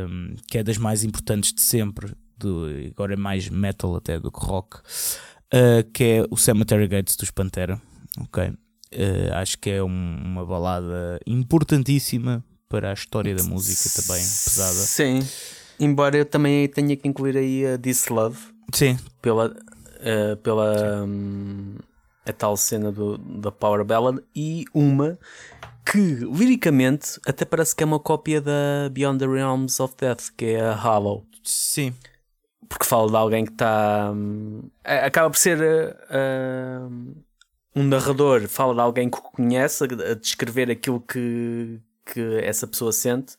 um, que é das mais importantes de sempre, do, agora é mais metal até do que rock, uh, que é o Cemetery Gates dos Pantera. Ok? Uh, acho que é um- uma balada importantíssima para a história da música também, pesada. Sim, embora eu também tenha que incluir aí a This Love. Sim, pela, eh, pela hum, a tal cena do, da Power Ballad e uma que liricamente até parece que é uma cópia da Beyond the Realms of Death, que é a Hollow, sim, porque fala de alguém que está a- acaba por ser hum, um narrador, fala de alguém que conhece, a, descrever aquilo que, que essa pessoa sente,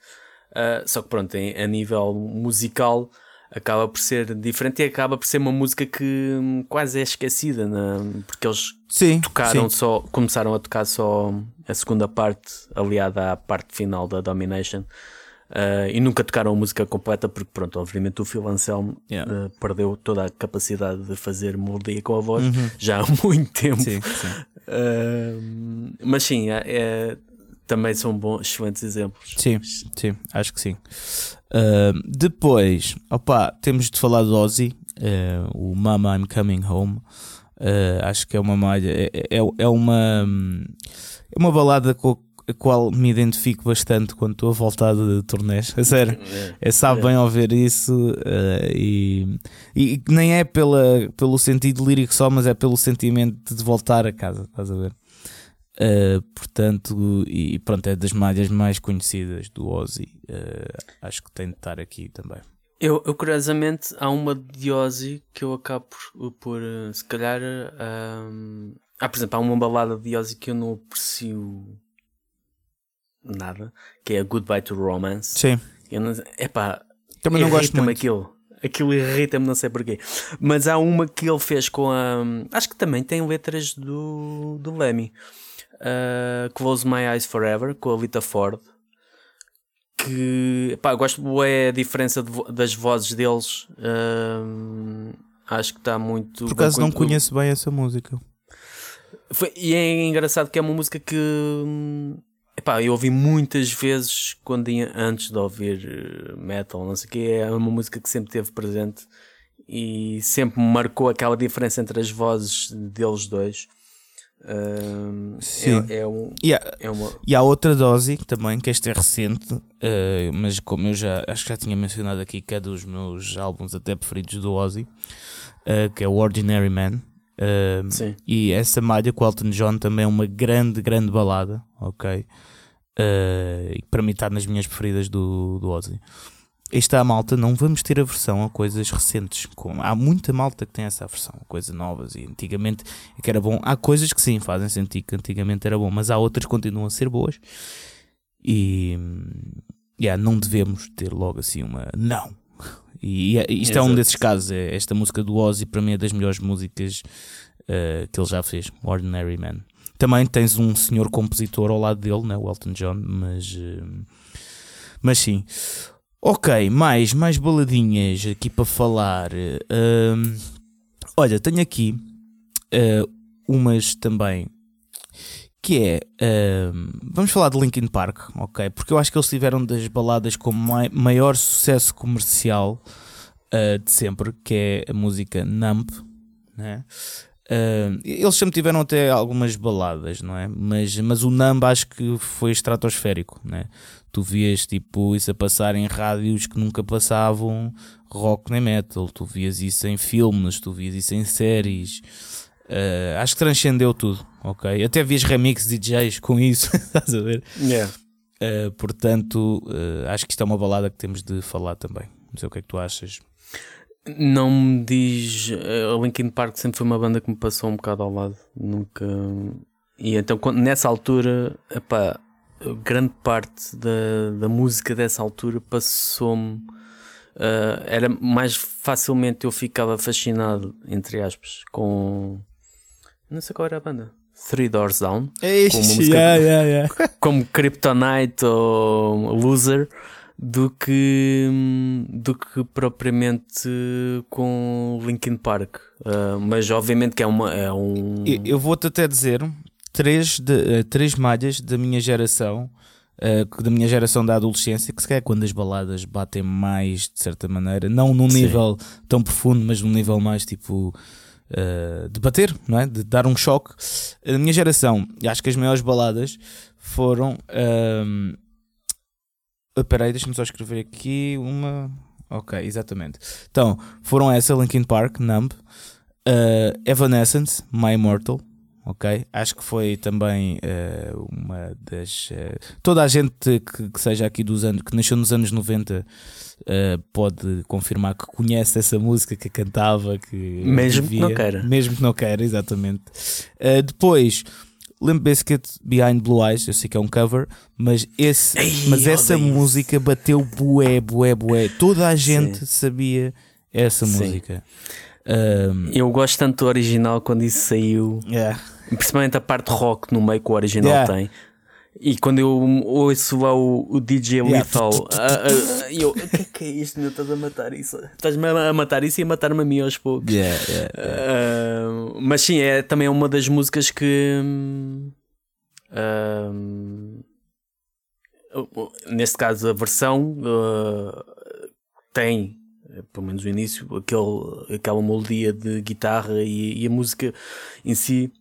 Uh, só que pronto, a nível musical acaba por ser diferente e acaba por ser uma música que hum, quase é esquecida, na- porque eles sim. tocaram sim. só, começaram a tocar só a segunda parte, aliada à parte final da Domination. uh, e nunca tocaram a música completa porque pronto, obviamente o Phil Anselmo Yeah. uh, perdeu toda a capacidade de fazer melodia com a voz já há muito tempo Sim, sim. Uh, mas sim, é, é- também são bons, excelentes exemplos Sim, sim, acho que sim. Uh, depois, opa, temos de falar do Ozzy, uh, o Mama I'm Coming Home. Uh, acho que é uma malha, é, é, é uma, hum, é uma balada com a qual me identifico bastante quando estou a voltar de turnés. A sério, é, sabe bem ouvir isso uh, e, e nem é pela, pelo sentido lírico só, mas é pelo sentimento de voltar a casa, estás a ver? Uh, portanto, e pronto, é das malhas mais conhecidas do Ozzy. Uh, acho que tem de estar aqui também. Eu, eu, curiosamente, há uma de Ozzy que eu acabo por, por uh, se calhar. Um... Ah, por exemplo, há uma balada de Ozzy que eu não aprecio nada, que é a Goodbye to Romance. Sim, Eu não, epá, também não gosto muito. aquilo. Aquilo irrita-me, não sei porquê. Mas há uma que ele fez com a. Acho que também tem letras do, do Lemmy. Uh, Close My Eyes Forever, com a Lita Ford. Que pá, gosto é a diferença vo- das vozes deles. Uh, acho que está muito. Por acaso não con- conheço bem essa música. Foi- e é engraçado que é uma música que epá, eu ouvi muitas vezes quando ia, antes de ouvir eh, metal, não sei o que, é uma música que sempre teve presente e sempre marcou aquela diferença entre as vozes deles dois. Hum, Sim. É, é, um, E há, é uma. e há outra dose também, que esta é recente, uh, mas como eu já acho que já tinha mencionado aqui, que é dos meus álbuns até preferidos do Ozzy, uh, que é o Ordinary Man. Uh, Sim. E essa malha com o Elton John também é uma grande, grande balada, ok? Uh, e para mim está nas minhas preferidas do, do Ozzy. Esta é a malta, não vamos ter a versão a coisas recentes. Com, há muita malta que tem essa versão, a coisas novas. E antigamente é que era bom. Há coisas que sim fazem sentido que antigamente era bom, mas há outras que continuam a ser boas. E yeah, não devemos ter logo assim uma. Não! E, e isto é um Exato. desses casos. É, esta música do Ozzy para mim é das melhores músicas uh, que ele já fez, Ordinary Man. Também tens um senhor compositor ao lado dele, né, o Elton John, mas, uh, mas sim. Ok, mais, mais baladinhas aqui para falar. Olha, tenho aqui uh, umas também que é, vamos falar de Linkin Park, ok? Porque eu acho que eles tiveram das baladas com mai maior sucesso comercial uh, de sempre, que é a música Numb, né? Uh, eles sempre tiveram até algumas baladas, não é? Mas, mas o Numb acho que foi estratosférico, né? Tu vias tipo isso a passar em rádios que nunca passavam rock nem metal, tu vias isso em filmes, tu vias isso em séries. Uh, acho que transcendeu tudo, ok? Até vias remix DJs com isso, estás a ver? Yeah. Uh, portanto, uh, acho que isto é uma balada que temos de falar também. Não sei o que é que tu achas. Não me diz. A Linkin Park sempre foi uma banda que me passou um bocado ao lado. Nunca. E então, quando, nessa altura, epá, grande parte da, da música dessa altura passou-me. Uh, era mais facilmente eu ficava fascinado, entre aspas, com. Não sei qual era a banda. Three Doors Down. Eixe, como, música, yeah, yeah, yeah. como Kryptonite ou Loser do que, do que propriamente com Linkin Park. Uh, mas obviamente que é, uma, é um. Eu vou-te até dizer três, de, uh, três malhas da minha geração. Uh, da minha geração da adolescência, que se calhar quando as baladas batem mais de certa maneira, não num Sim. nível tão profundo, mas num nível mais tipo uh, de bater, não é? de dar um choque. A minha geração, acho que as maiores baladas foram uh, Uh, peraí, deixa-me só escrever aqui uma. Ok, exatamente. Então, foram essa, Linkin Park, Numb, uh, Evanescence, My Immortal, ok? Acho que foi também uh, uma das. Uh, toda a gente que, que, seja aqui dos anos, que nasceu nos anos 90, uh, pode confirmar que conhece essa música, que cantava, que. Mesmo que não queira. Mesmo que não queira, exatamente. depois. Limp Bizkit Behind Blue Eyes, eu sei que é um cover, mas, esse, Ei, mas essa música bateu bué, bué, bué. Toda a gente Sim. sabia essa Sim. música. Um, eu gosto tanto do original quando isso saiu, yeah. Principalmente a parte rock no meio que o original yeah. tem. E quando eu ouço lá o, o DJ yeah. Lethal, uh, uh, eu, o que é, que é isto, meu? Estás a matar isso? Estás-me a matar isso e a matar-me a mim aos poucos. Yeah, uh, mas sim, é também uma das músicas que. neste caso, a versão tem, pelo menos o início, aquele, aquela melodia de guitarra e, e a música em si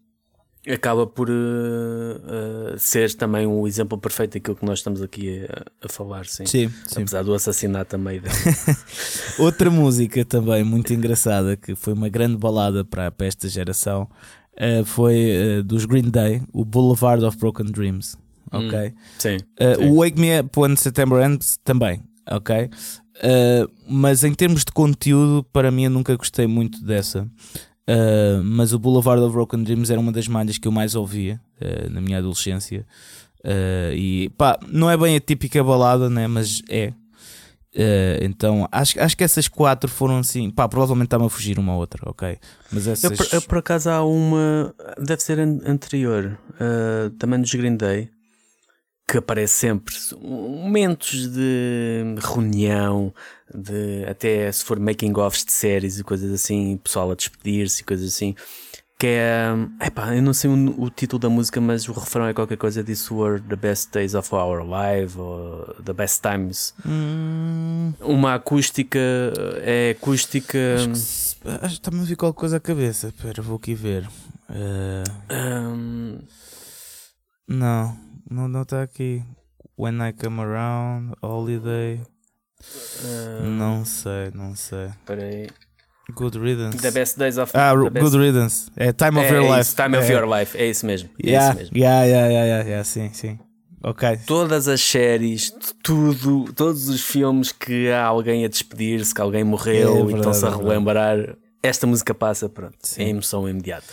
acaba por uh, uh, ser também um exemplo perfeito daquilo que nós estamos aqui a, a falar, sim. Sim, sim. Apesar do assassinato também dela. Outra música também muito engraçada, que foi uma grande balada para, para esta geração, uh, foi dos Green Day, o Boulevard of Broken Dreams. Hum, ok? Hum, sim, sim. O Wake Me Up When September Ends também, ok? mas em termos de conteúdo, para mim eu nunca gostei muito dessa. Uh, mas o Boulevard of Broken Dreams era uma das malhas que eu mais ouvia uh, na minha adolescência. Uh, e pá, não é bem a típica balada, né? mas é. então acho, acho que essas quatro foram assim. Pá, provavelmente está-me a fugir uma outra, ok? Mas essas... eu, por, eu, por acaso há uma, deve ser anterior, também dos Green Day, que aparece sempre momentos de reunião, de até se for making offs de séries e coisas assim, pessoal a despedir-se e coisas assim. Que é. Epá, eu não sei o, o, título da música, mas o refrão é qualquer coisa This were the best days of our life ou The best times. Hum. Uma acústica. É acústica. Acho que está-me a vir qualquer coisa à cabeça. Espera, vou aqui ver. Uh... Um... Não. Não, não está aqui. When I Come Around, Holiday. Uh, não sei, não sei. Peraí. Good Riddance. The Best Days of Ah, Good best... Riddance. É Time of é, Your é Life. Isso, time é. of Your Life, é isso mesmo. É yeah, isso mesmo. Yeah, yeah, yeah, yeah, yeah, sim, sim. Ok. Todas as séries, tudo, todos os filmes que há alguém a despedir-se, que alguém morreu é, e estão-se a é relembrar, esta música passa, pronto, sim. é emoção imediata.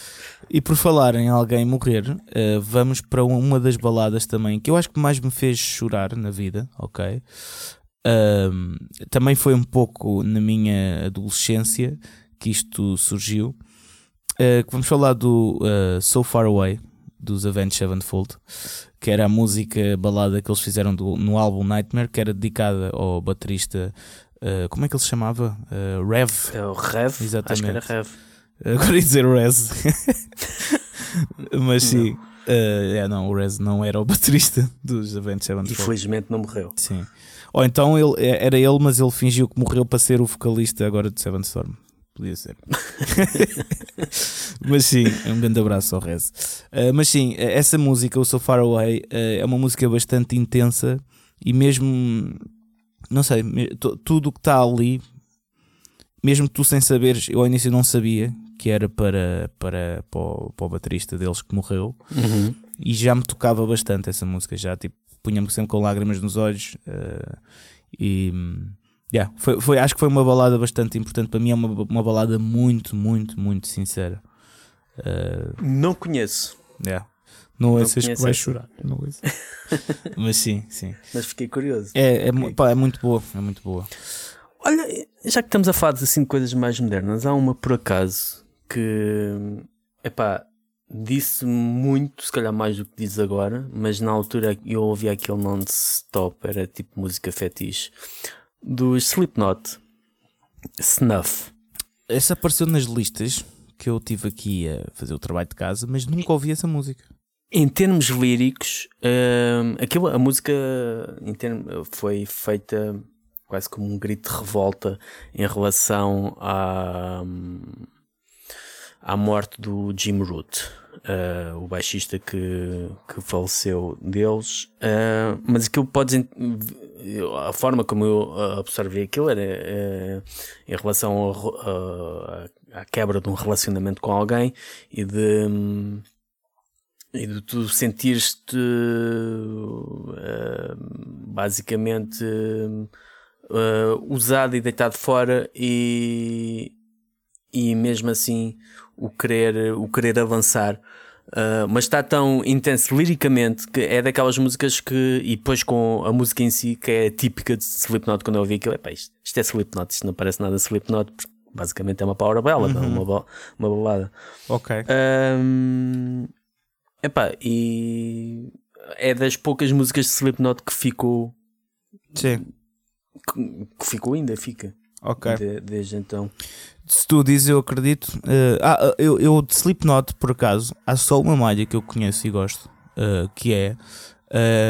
E por falar em alguém morrer, uh, vamos para uma das baladas também que eu acho que mais me fez chorar na vida, ok? Uh, também foi um pouco na minha adolescência que isto surgiu. Uh, vamos falar do uh, So Far Away dos Avenged Sevenfold, que era a música balada que eles fizeram do, no álbum Nightmare, que era dedicada ao baterista. como é que ele se chamava? Rev. É o Rev? Exatamente. Acho que era Rev. Agora ia dizer Rez. Mas sim. Uh, é, não, o Rez não era o baterista dos Avenged Sevenfold. Infelizmente não morreu. Sim. Ou então ele, é, era ele, mas ele fingiu que morreu para ser o vocalista agora de Seven Storm. Podia ser. mas sim, um grande abraço ao Rez. Uh, mas sim, essa música, o So Far Away, uh, é uma música bastante intensa e mesmo, não sei, tudo o que está ali, mesmo tu sem saberes, eu ao início não sabia que era para, para, para, o, para o baterista deles que morreu uhum. e já me tocava bastante essa música, já tipo, punha-me sempre com lágrimas nos olhos uh, e Yeah, foi, foi, acho que foi uma balada bastante importante para mim. É uma, uma balada muito, muito, muito sincera. Uh, não conheço. Yeah. Não, é que vai chorar. Não Mas sim, sim. Mas fiquei curioso. É, é, pá, é muito boa. É muito boa. Olha, já que estamos a falar assim, de coisas mais modernas, há uma por acaso que epá, disse muito, se calhar mais do que diz agora, mas na altura eu ouvi aquele non-stop, era tipo música fetiche do Slipknot, Snuff. Essa apareceu nas listas que eu tive aqui a fazer o trabalho de casa, mas nunca ouvi essa música. Em termos líricos, um, aquilo, a música termos, foi feita quase como um grito de revolta em relação à, à morte do Jim Root, uh, o baixista que, que faleceu deles. Uh, mas aquilo pode a forma como eu absorvi aquilo era é, em relação à quebra de um relacionamento com alguém e de e de tu sentir-te uh, basicamente uh, usado e deitado fora e, e mesmo assim o querer, o querer avançar Uh, mas está tão intenso liricamente que é daquelas músicas que, e depois com a música em si, que é típica de Slipknot. Quando eu ouvi aquilo, é isto, isto é Slipknot, isto não parece nada Slipknot, porque basicamente é uma power ballad, uhum. uma, uma balada. Ok. Um, epá, e é das poucas músicas de Slipknot que ficou. Sim. Que, que ficou ainda, fica. Ok. De, desde então. Se tu dizes, eu acredito. Uh, ah, eu, eu de Slipknot, por acaso, há só uma malha que eu conheço e gosto, uh, que é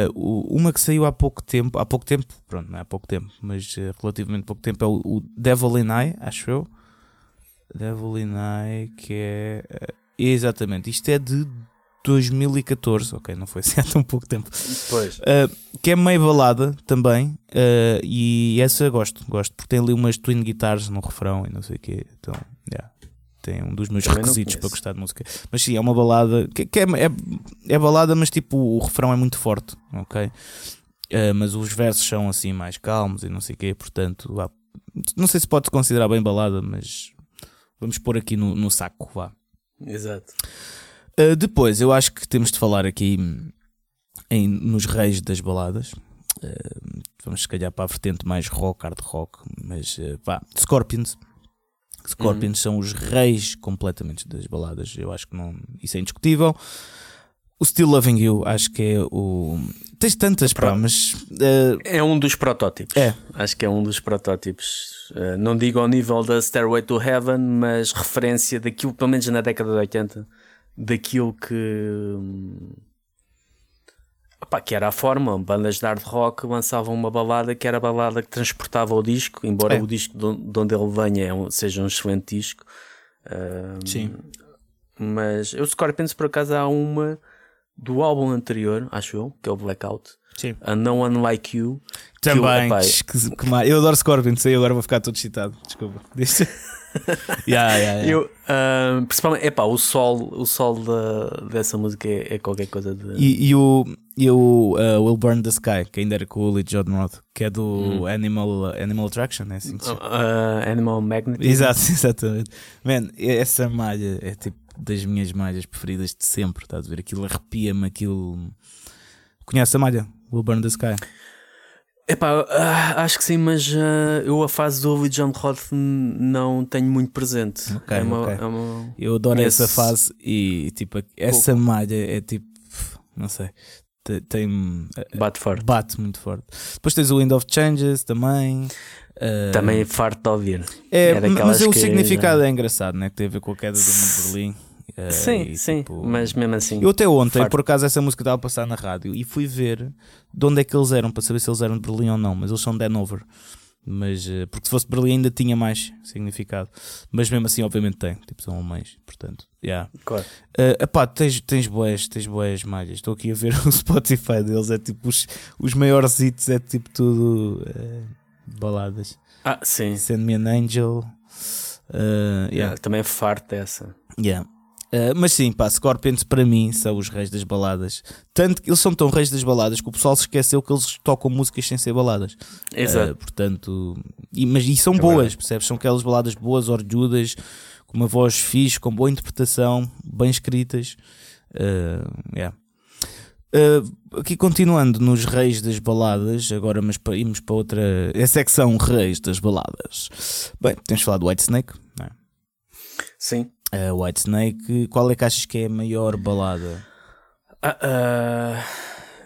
uh, uma que saiu há pouco tempo. Há pouco tempo, pronto, não é há pouco tempo, mas relativamente pouco tempo, é o, o Devil in Eye, acho eu. Devil in Eye, que é. exatamente, isto é de 2014, ok, não foi assim há tão pouco tempo. Pois. Uh, que é meio balada também, uh, e essa gosto, gosto, porque tem ali umas twin guitars no refrão e não sei o quê. Então, yeah, tem um dos meus também requisitos para gostar de música. Mas sim, é uma balada que, que é, é, é, balada, mas tipo o refrão é muito forte, ok? Uh, mas os versos são assim mais calmos e não sei o quê, portanto, vá, não sei se pode considerar bem balada, mas vamos pôr aqui no, no saco, vá. Exato. Uh, depois, eu acho que temos de falar aqui em, nos reis das baladas. Uh, vamos se calhar para a vertente mais rock, hard rock, mas uh, pá, Scorpions. Scorpions uhum. são os reis completamente das baladas. Eu acho que não, isso é indiscutível. O Still Loving You, acho que é o. Tens tantas, pá, mas. Uh... É um dos protótipos. É. Acho que é um dos protótipos. Uh, não digo ao nível da Stairway to Heaven, mas referência daquilo, pelo menos na década de 80, daquilo que. Opa, que era a forma, bandas de hard rock lançavam uma balada que era a balada que transportava o disco, embora é. o disco de onde ele venha é seja um excelente disco. Uh, Sim. Mas eu Scorpions por acaso há uma do álbum anterior, acho eu, que é o Blackout. Sim. A No One Like You. Também. Eu, que, que, eu adoro Scorpions, aí agora vou ficar todo excitado. Desculpa. Yeah, yeah, yeah. Eu, uh, principalmente, epá, o sol, o sol da, dessa música é, é, qualquer coisa de. E, e o, e o uh, Will Burn the Sky, que ainda era com o Lee John Roth, que é do hum. Animal, Animal Attraction, é assim que se chama. Uh, Animal Magnetism. Exato, exatamente. Man, essa malha é tipo das minhas malhas preferidas de sempre, estás a ver? Aquilo arrepia-me, aquilo. Conhece a malha? Will Burn the Sky. Epá, uh, acho que sim, mas uh, eu a fase do Lee John Roth não tenho muito presente. Okay, é uma, okay. É uma... Eu adoro essa fase e tipo, essa Pouco. malha é tipo, não sei, tem, eh, bate forte. Bate muito forte. Depois tens o Wind of Changes também. Uh, também é farto de ouvir. É, é mas o significado é engraçado, né? que tem a ver com a queda do mundo de Berlim. Uh, sim, e, sim, tipo, mas mesmo assim. Eu até ontem, farto. por acaso, essa música estava a passar na rádio e fui ver de onde é que eles eram, para saber se eles eram de Berlim ou não, mas eles são de Hanover. Mas, eh, porque se fosse de Berlim ainda tinha mais significado. Mas mesmo assim, obviamente tem. Tipo, são alemães, portanto, yeah. Claro. Uh, epá, tens, tens boés, tens boés malhas. Estou aqui a ver o Spotify deles, é tipo os, os maiores hits, é tipo tudo eh, baladas. Ah, sim. Send Me an Angel. Uh, yeah. Yeah, também é farto dessa. Yeah. Uh, mas sim, pá, Scorpions para mim são os reis das baladas. Tanto que eles são tão reis das baladas que o pessoal se esqueceu que eles tocam músicas sem ser baladas. Exato. Uh, portanto, e, mas e são É boas, verdade. percebes? São aquelas baladas boas, orjudas, com uma voz fixe, com boa interpretação, bem escritas. Uh, yeah. Uh, aqui continuando nos reis das baladas, agora mas para irmos para outra. É a secção reis das baladas. Bem, temos falado do White Snake, não é? Sim. Uh, White Snake, qual é que achas que é a maior balada? Ah, ah,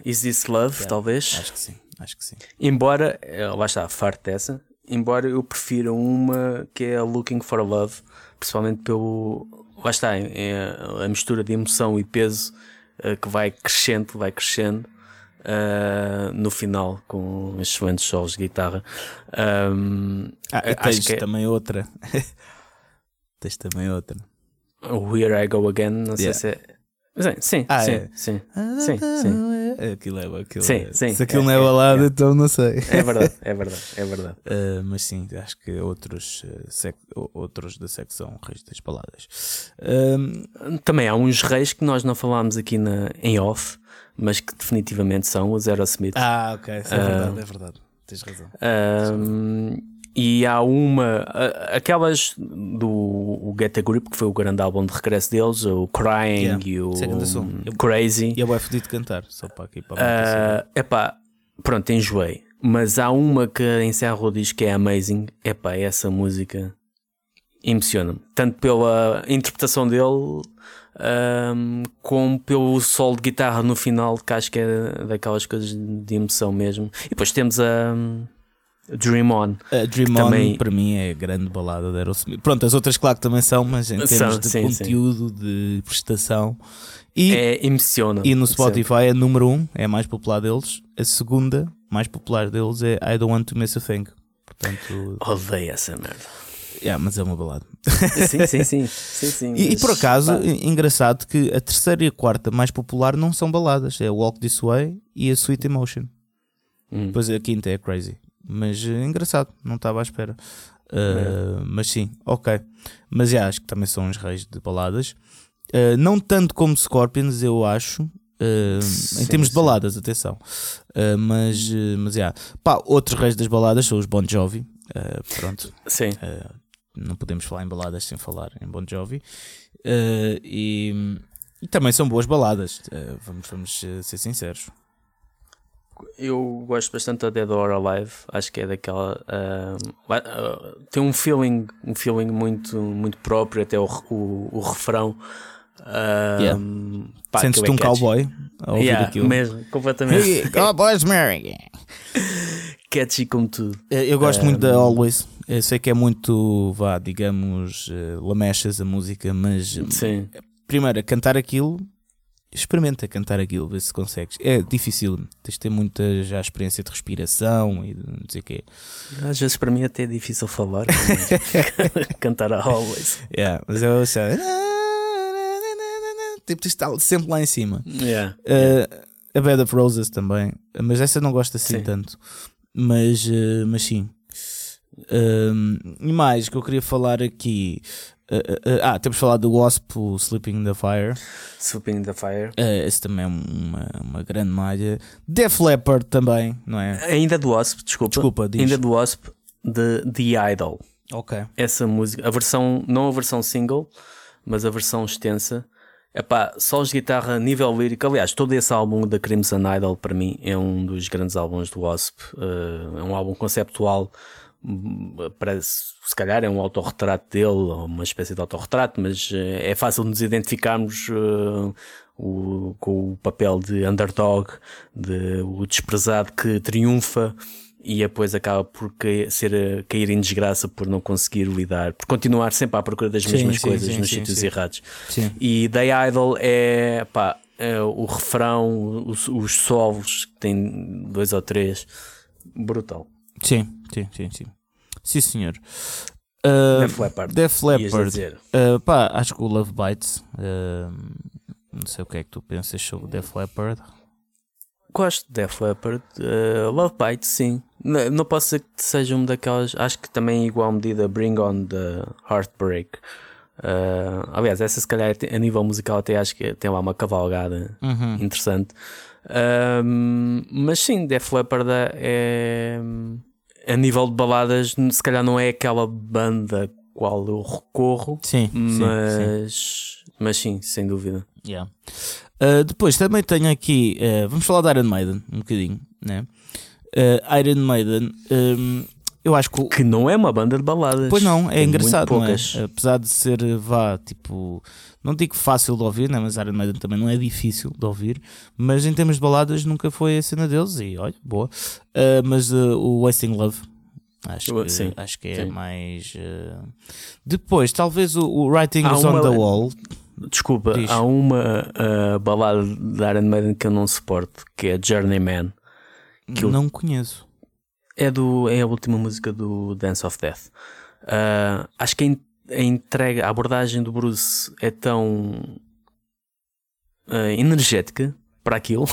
Is This Love, Yeah. talvez. Acho que sim, acho que sim. Embora, eh, lá está, farto dessa. Embora eu prefira uma que é a Looking for Love, principalmente pelo. Lá está, é a mistura de emoção e peso eh, que vai crescendo, vai crescendo. ah, no final, com excelentes solos de guitarra. Ahm, Ah, e acho tens que é também outra. tens também outra. O Here I Go Again, não sei Yeah. se é. Sim, sim, Ah, sim, é? sim. Sim, sim. Aquilo é, aquilo Sim, é- sim, Se aquilo é- não é é- balada, é. então não sei. É verdade, é verdade, é verdade. Uh, mas sim, acho que outros, uh, sec- outros da secção Reis das Baladas. Também há uns reis que nós não falámos aqui na, em off, mas que definitivamente são os Aerosmith. ah, ok, isso é Ah. verdade, é verdade. Tens razão. Ahm, e há uma, aquelas do Get a Grip, que foi o grande álbum de regresso deles, o Crying Yeah, e o é. Crazy. E é bué fodido de cantar, só para aqui para. Ah, epá, pronto, enjoei. Mas há uma que encerra o disco que é Amazing. Epá, essa música emociona-me. Tanto pela interpretação dele, ahm, como pelo solo de guitarra no final, que acho que é daquelas coisas de emoção mesmo. E depois temos a Dream On. A Dream On também- para mim é a grande balada de Aerosmith. Pronto, as outras claro que também são, mas em termos São, de sim, sim. conteúdo, de prestação. E, É emociona. e no Spotify é número 1, um, é a mais popular deles. A segunda mais popular deles é I Don't Want to Miss a Thing. Portanto, Odeio essa merda. yeah, mas é uma balada. sim, sim, sim. sim, sim E, e por acaso, pá, en- engraçado que a terceira e a quarta mais popular não são baladas, é Walk This Way e a Sweet Emotion. hum. Depois a quinta é Crazy. Mas eh, engraçado, não estava à espera. Uh, mas sim, ok. Mas já acho que também são os reis de baladas. Uh, não tanto como Scorpions, eu acho. uh, em Sim, termos de sim. baladas, atenção. Mas, mas já. Pá, outros reis das baladas são os Bon Jovi. Pronto. Sim. Não podemos falar em baladas sem falar em Bon Jovi. E, e também são boas baladas. vamos, vamos ser sinceros. Eu gosto bastante da Dead or Alive, acho que é daquela. lá- ah, tem um feeling, um feeling muito, muito próprio, até o, o, o refrão. ah, Yeah. pá, Sentes-te um catchy. cowboy a ouvir Yeah, aquilo. mesmo, completamente Cowboys Mary. catchy como tudo. Eh, Eu gosto muito da Always. Eu sei que é muito, vá, digamos, eh, lamechas a música, mas eh, Sim, primeiro, a cantar aquilo, experimenta cantar aquilo, vê se consegues. É difícil, tens de ter muita já experiência de respiração e de não sei o quê. às vezes para mim até é difícil falar, cantar a Always. Yeah, mas eu sei. Tipo, tens de estar sempre lá em cima. Yeah. Eh, a Bed of Roses também, mas essa não gosto assim Sim. tanto. Mas, eh, mas sim. Um, e mais que eu queria falar aqui. Eh, eh, ah, temos falado do Wasp, o Sleeping in the Fire. Swooping the Fire. Eh, esse também é uma, uma grande malha. Def Leppard também, não é? Ainda do Wasp, desculpa. Desculpa, diz. Ainda do Wasp, de The Idol. Ok. essa música, a versão, não a versão single, mas a versão extensa. Epá, solos de guitarra a nível lírico. Aliás, todo esse álbum da Crimson Idol para mim é um dos grandes álbuns do Wasp. É um álbum conceptual. Parece, se calhar é um autorretrato dele, ou uma espécie de autorretrato, mas eh, é fácil nos identificarmos eh, o- com o papel de underdog, de o desprezado que triunfa e depois acaba por cair, ser, cair em desgraça por não conseguir lidar, por continuar sempre à procura das Sim, mesmas sim, coisas sim, nos sítios errados. E The Idol é, pá, é o refrão, os, os solos, que tem dois ou três, brutal. Sim, sim, sim, sim. Sim, senhor. Uh, Def Leppard. Def Ias Leppard. dizer. Uh, pá, acho que o Love Bites. uh, não sei o que é que tu pensas sobre o Def Leppard. Gosto de Def Leppard. Uh, Love Bite, sim. N- não posso dizer que seja uma daquelas. Acho que também em igual medida Bring On the Heartbreak. Uh, aliás, essa se calhar a nível musical até acho que tem lá uma cavalgada Uhum. interessante. Um, mas sim, Def Leppard é. A nível de baladas, se calhar não é aquela banda qual eu recorro, Sim, sim, sim. mas, mas sim, sem dúvida. Yeah. Uh, depois também tenho aqui, uh, vamos falar de Iron Maiden um bocadinho, né? Uh, Iron Maiden, um, eu acho que o, Que não é uma banda de baladas. Pois não, é Tem engraçado, não é? Apesar de ser, vá, tipo, não digo fácil de ouvir, né? mas Iron Maiden também não é difícil de ouvir, mas em termos de baladas nunca foi a cena deles e olha, boa. Ah, mas ah, o Wasting Love, acho que, Sim, acho que é sim. mais. ah, Depois, talvez o, o Writing is on the Wall, Desculpa, Diz. há uma balada de Iron Maiden que eu não suporto, que é Journeyman. Que eu- não conheço. É, do, é a última música do Dance of Death. Ah, acho que en- a entrega, a abordagem do Bruce é tão ah, energética para aquilo.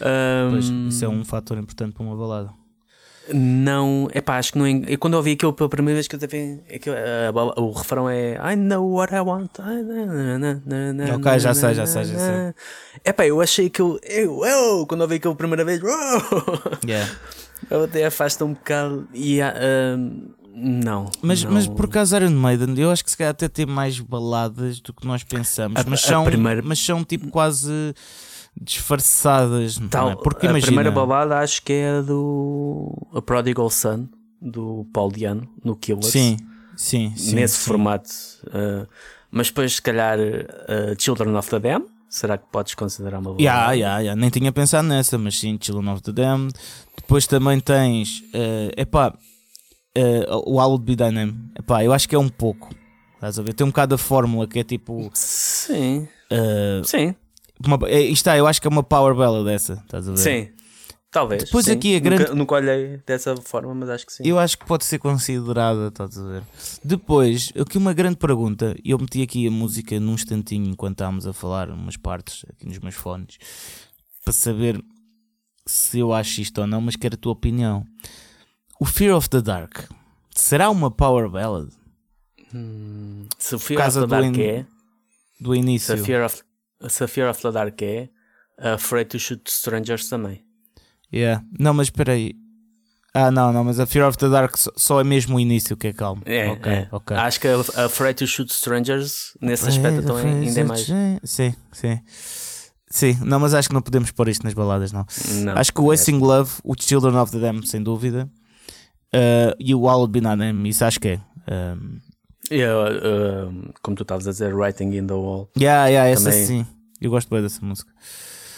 Ah, Pois, isso é um fator importante para uma balada. Não, é pá, acho que não. en- Eu, quando ouvi aquilo pela primeira vez que eu teve, é a bala- o refrão é I know what I want. I na, na, na, na, Ok, já sei, já sei, já sei. É pá, eu achei que eu, eu, eu, quando ouvi aquilo a primeira vez, uou, Yeah. eu até afasta um bocado e ah, não. Mas, não. mas por acaso Iron Maiden, eu acho que se calhar até tem mais baladas do que nós pensamos, A- mas, a são, primeira- mas são tipo quase disfarçadas, não Tal, é? Porque a imagina, primeira balada acho que é a do a Prodigal Son do Paul Diano no Killers. sim, sim, sim, nesse sim. formato. uh, mas depois, se calhar, uh, Children of the Dam, será que podes considerar uma balada? Yeah, yeah, yeah. Nem tinha pensado nessa, mas sim, Children of the Damned. Depois também tens, é epá, eh, o Would Be Thy Name. Epá, eu acho que é um pouco. Estás a ver? Tem um bocado a fórmula que é tipo. Sim, eh, sim, uma, é, isto está, eu acho que é uma power ballad essa. Estás a ver? sim. Talvez. Depois sim. aqui a Nunca- grande- Nunca, olhei dessa forma, mas acho que sim. Eu acho que pode ser considerada, estás a ver? Depois, aqui uma grande pergunta. Eu meti aqui a música num instantinho enquanto estávamos a falar, umas partes aqui nos meus fones, para saber se eu acho isto ou não, mas quero a tua opinião. O Fear of the Dark será uma power ballad Hum, se o Fear of the do Dark in- é, do se início? a Fear of, se a Fear of the Dark é, a Afraid to Shoot Strangers também. Yeah. Não, mas espera aí. Ah, não, não, mas a Fear of the Dark só- é mesmo o início que é calmo. É, ok, é. ok. Acho que a a Afraid to Shoot Strangers, nesse aspecto, então, é, ainda é mais. Sim, sim. Sim, não, mas acho que não podemos pôr isto nas baladas, não. Não, acho que o Wasting Love, o Children of the Dam, sem dúvida, uh, e o Be Not Them, isso acho que é. Um, Eu, uh, como tu estavas a dizer, Writing in the Wall. yeah, yeah, essa Também- sim. Eu gosto bem dessa música.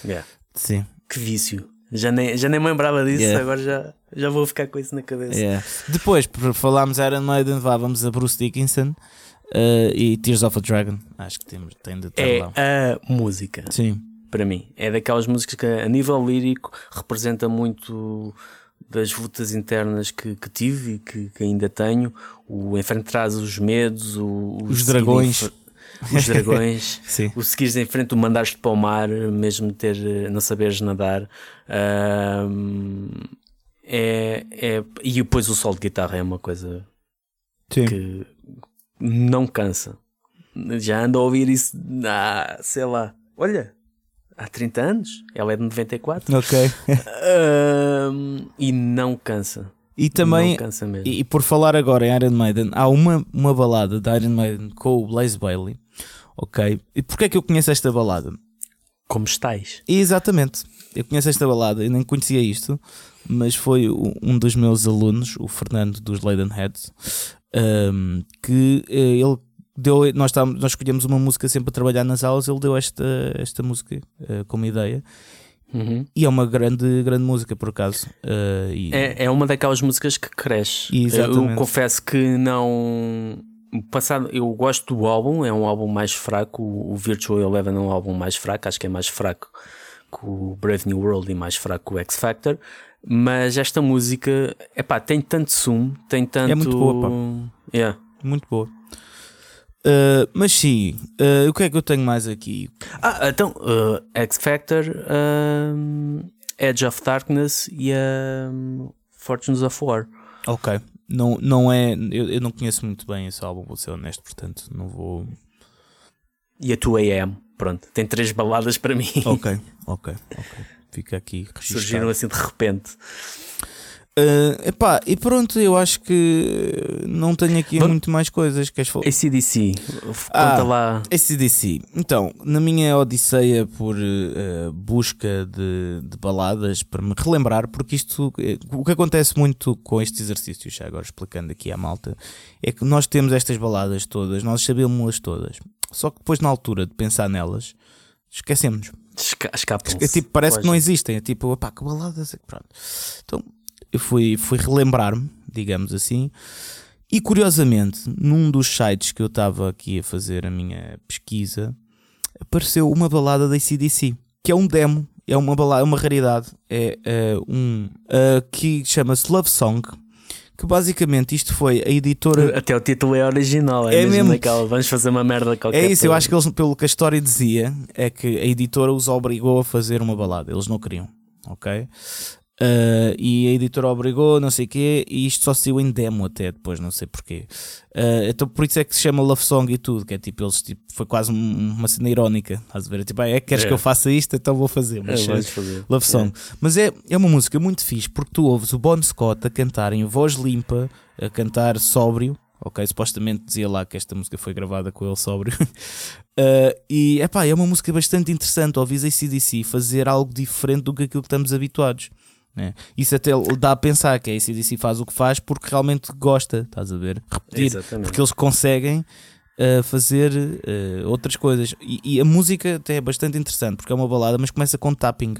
Yeah. Sim. Que vício. Já nem, já nem me lembrava disso, Yeah. agora já, já vou ficar com isso na cabeça. Yeah. Depois, por falarmos Iron Maiden, vá, vamos a Bruce Dickinson uh, e Tears of a Dragon. Acho que tem, tem de estar É lá. a música, Sim. para mim. É daquelas músicas que, a nível lírico, representa muito das lutas internas que, que tive e que, que ainda tenho. O enfrentar os medos, o, Os seguir dragões. Os dragões. O seguires em frente, o mandares-te para o mar, mesmo ter, eh, não saberes nadar. Ahm, é, é, e depois o solo de guitarra é uma coisa Sim. que não cansa. Já ando a ouvir isso há, sei lá, olha, há 30 anos. Ela é de 94. Ok. Ahm, e não cansa. E também, Não cansa mesmo. E, e por falar agora em Iron Maiden, há uma, uma balada de Iron Maiden com o Blaze Bailey, ok? E porquê é que eu conheço esta balada? Como estás? E exatamente, eu conheço esta balada, eu nem conhecia isto, mas foi um dos meus alunos, o Fernando dos Leidenheads, um, que eh, ele deu, nós, estávamos, nós escolhemos uma música sempre a trabalhar nas aulas, ele deu esta, esta música eh, como ideia. Uhum. E é uma grande, grande música, por acaso. Uh, e... é, é uma daquelas músicas que cresce. Exatamente. Eu confesso que não. Passado, eu gosto do álbum, é um álbum mais fraco. O Virtual Eleven é um álbum mais fraco, acho que é mais fraco que o Brave New World e mais fraco que o X Factor. Mas esta música, epá, tem tanto zoom, tem tanto. É muito boa, pá. Yeah. Muito boa. Uh, mas sim, uh, o que é que eu tenho mais aqui? Ah, então, uh, X Factor, Edge of Darkness e um, Fortunes of War. Ok, não, não é. Eu, eu não conheço muito bem esse álbum, vou ser honesto, portanto não vou. E a 2AM, pronto, tem três baladas para mim. Ok, ok, ok. Fica aqui registado. Surgiram assim de repente. Uh, epá, e pronto, eu acho que não tenho aqui Vamos- muito mais coisas. Queres falar? ACDC, Ah. conta lá. ACDC. Então, na minha odisseia por eh, busca de, de baladas para me relembrar, porque isto, eh, o que acontece muito com este exercício, já agora explicando aqui à malta, é que nós temos estas baladas todas, nós sabemos-las todas, só que depois na altura de pensar nelas, esquecemos. Esca escapam É tipo, parece que não existem, é tipo, opá, que baladas, é que pronto. Então, eu fui, fui relembrar-me, digamos assim, e curiosamente, num dos sites que eu estava aqui a fazer a minha pesquisa, apareceu uma balada da ACDC, que é um demo, é uma balada, é uma raridade, é eh, um eh, que chama-se Love Song, que basicamente isto foi a editora. Até o título é original, é, É mesmo, mesmo. daquela, vamos fazer uma merda qualquer. É isso, eu acho que eles, pelo que a história dizia, é que a editora os obrigou a fazer uma balada. Eles não queriam, ok? Uh, e a editora obrigou, não sei o quê, e isto só saiu em demo até depois, não sei porquê. Uh, então por isso é que se chama Love Song e tudo, que é tipo, eles tipo, foi quase um- uma cena irónica, estás a ver? Tipo, ah, é que queres É. que eu faça isto, então vou fazer. É, Mas, vamos fazer. Love Song. Mas é, é uma música muito fixe porque tu ouves o Bon Scott a cantar em voz limpa, a cantar sóbrio. Ok, supostamente dizia lá que esta música foi gravada com ele sóbrio. Uh, e epá, é uma música bastante interessante. Ouvis a CDC fazer algo diferente do que aquilo que estamos habituados. Né? Isso até dá a pensar que a ACDC faz o que faz porque realmente gosta, estás a ver? Repetir, Exatamente. porque eles conseguem uh, fazer uh, outras coisas. E, e a música até é bastante interessante porque é uma balada, mas começa com tapping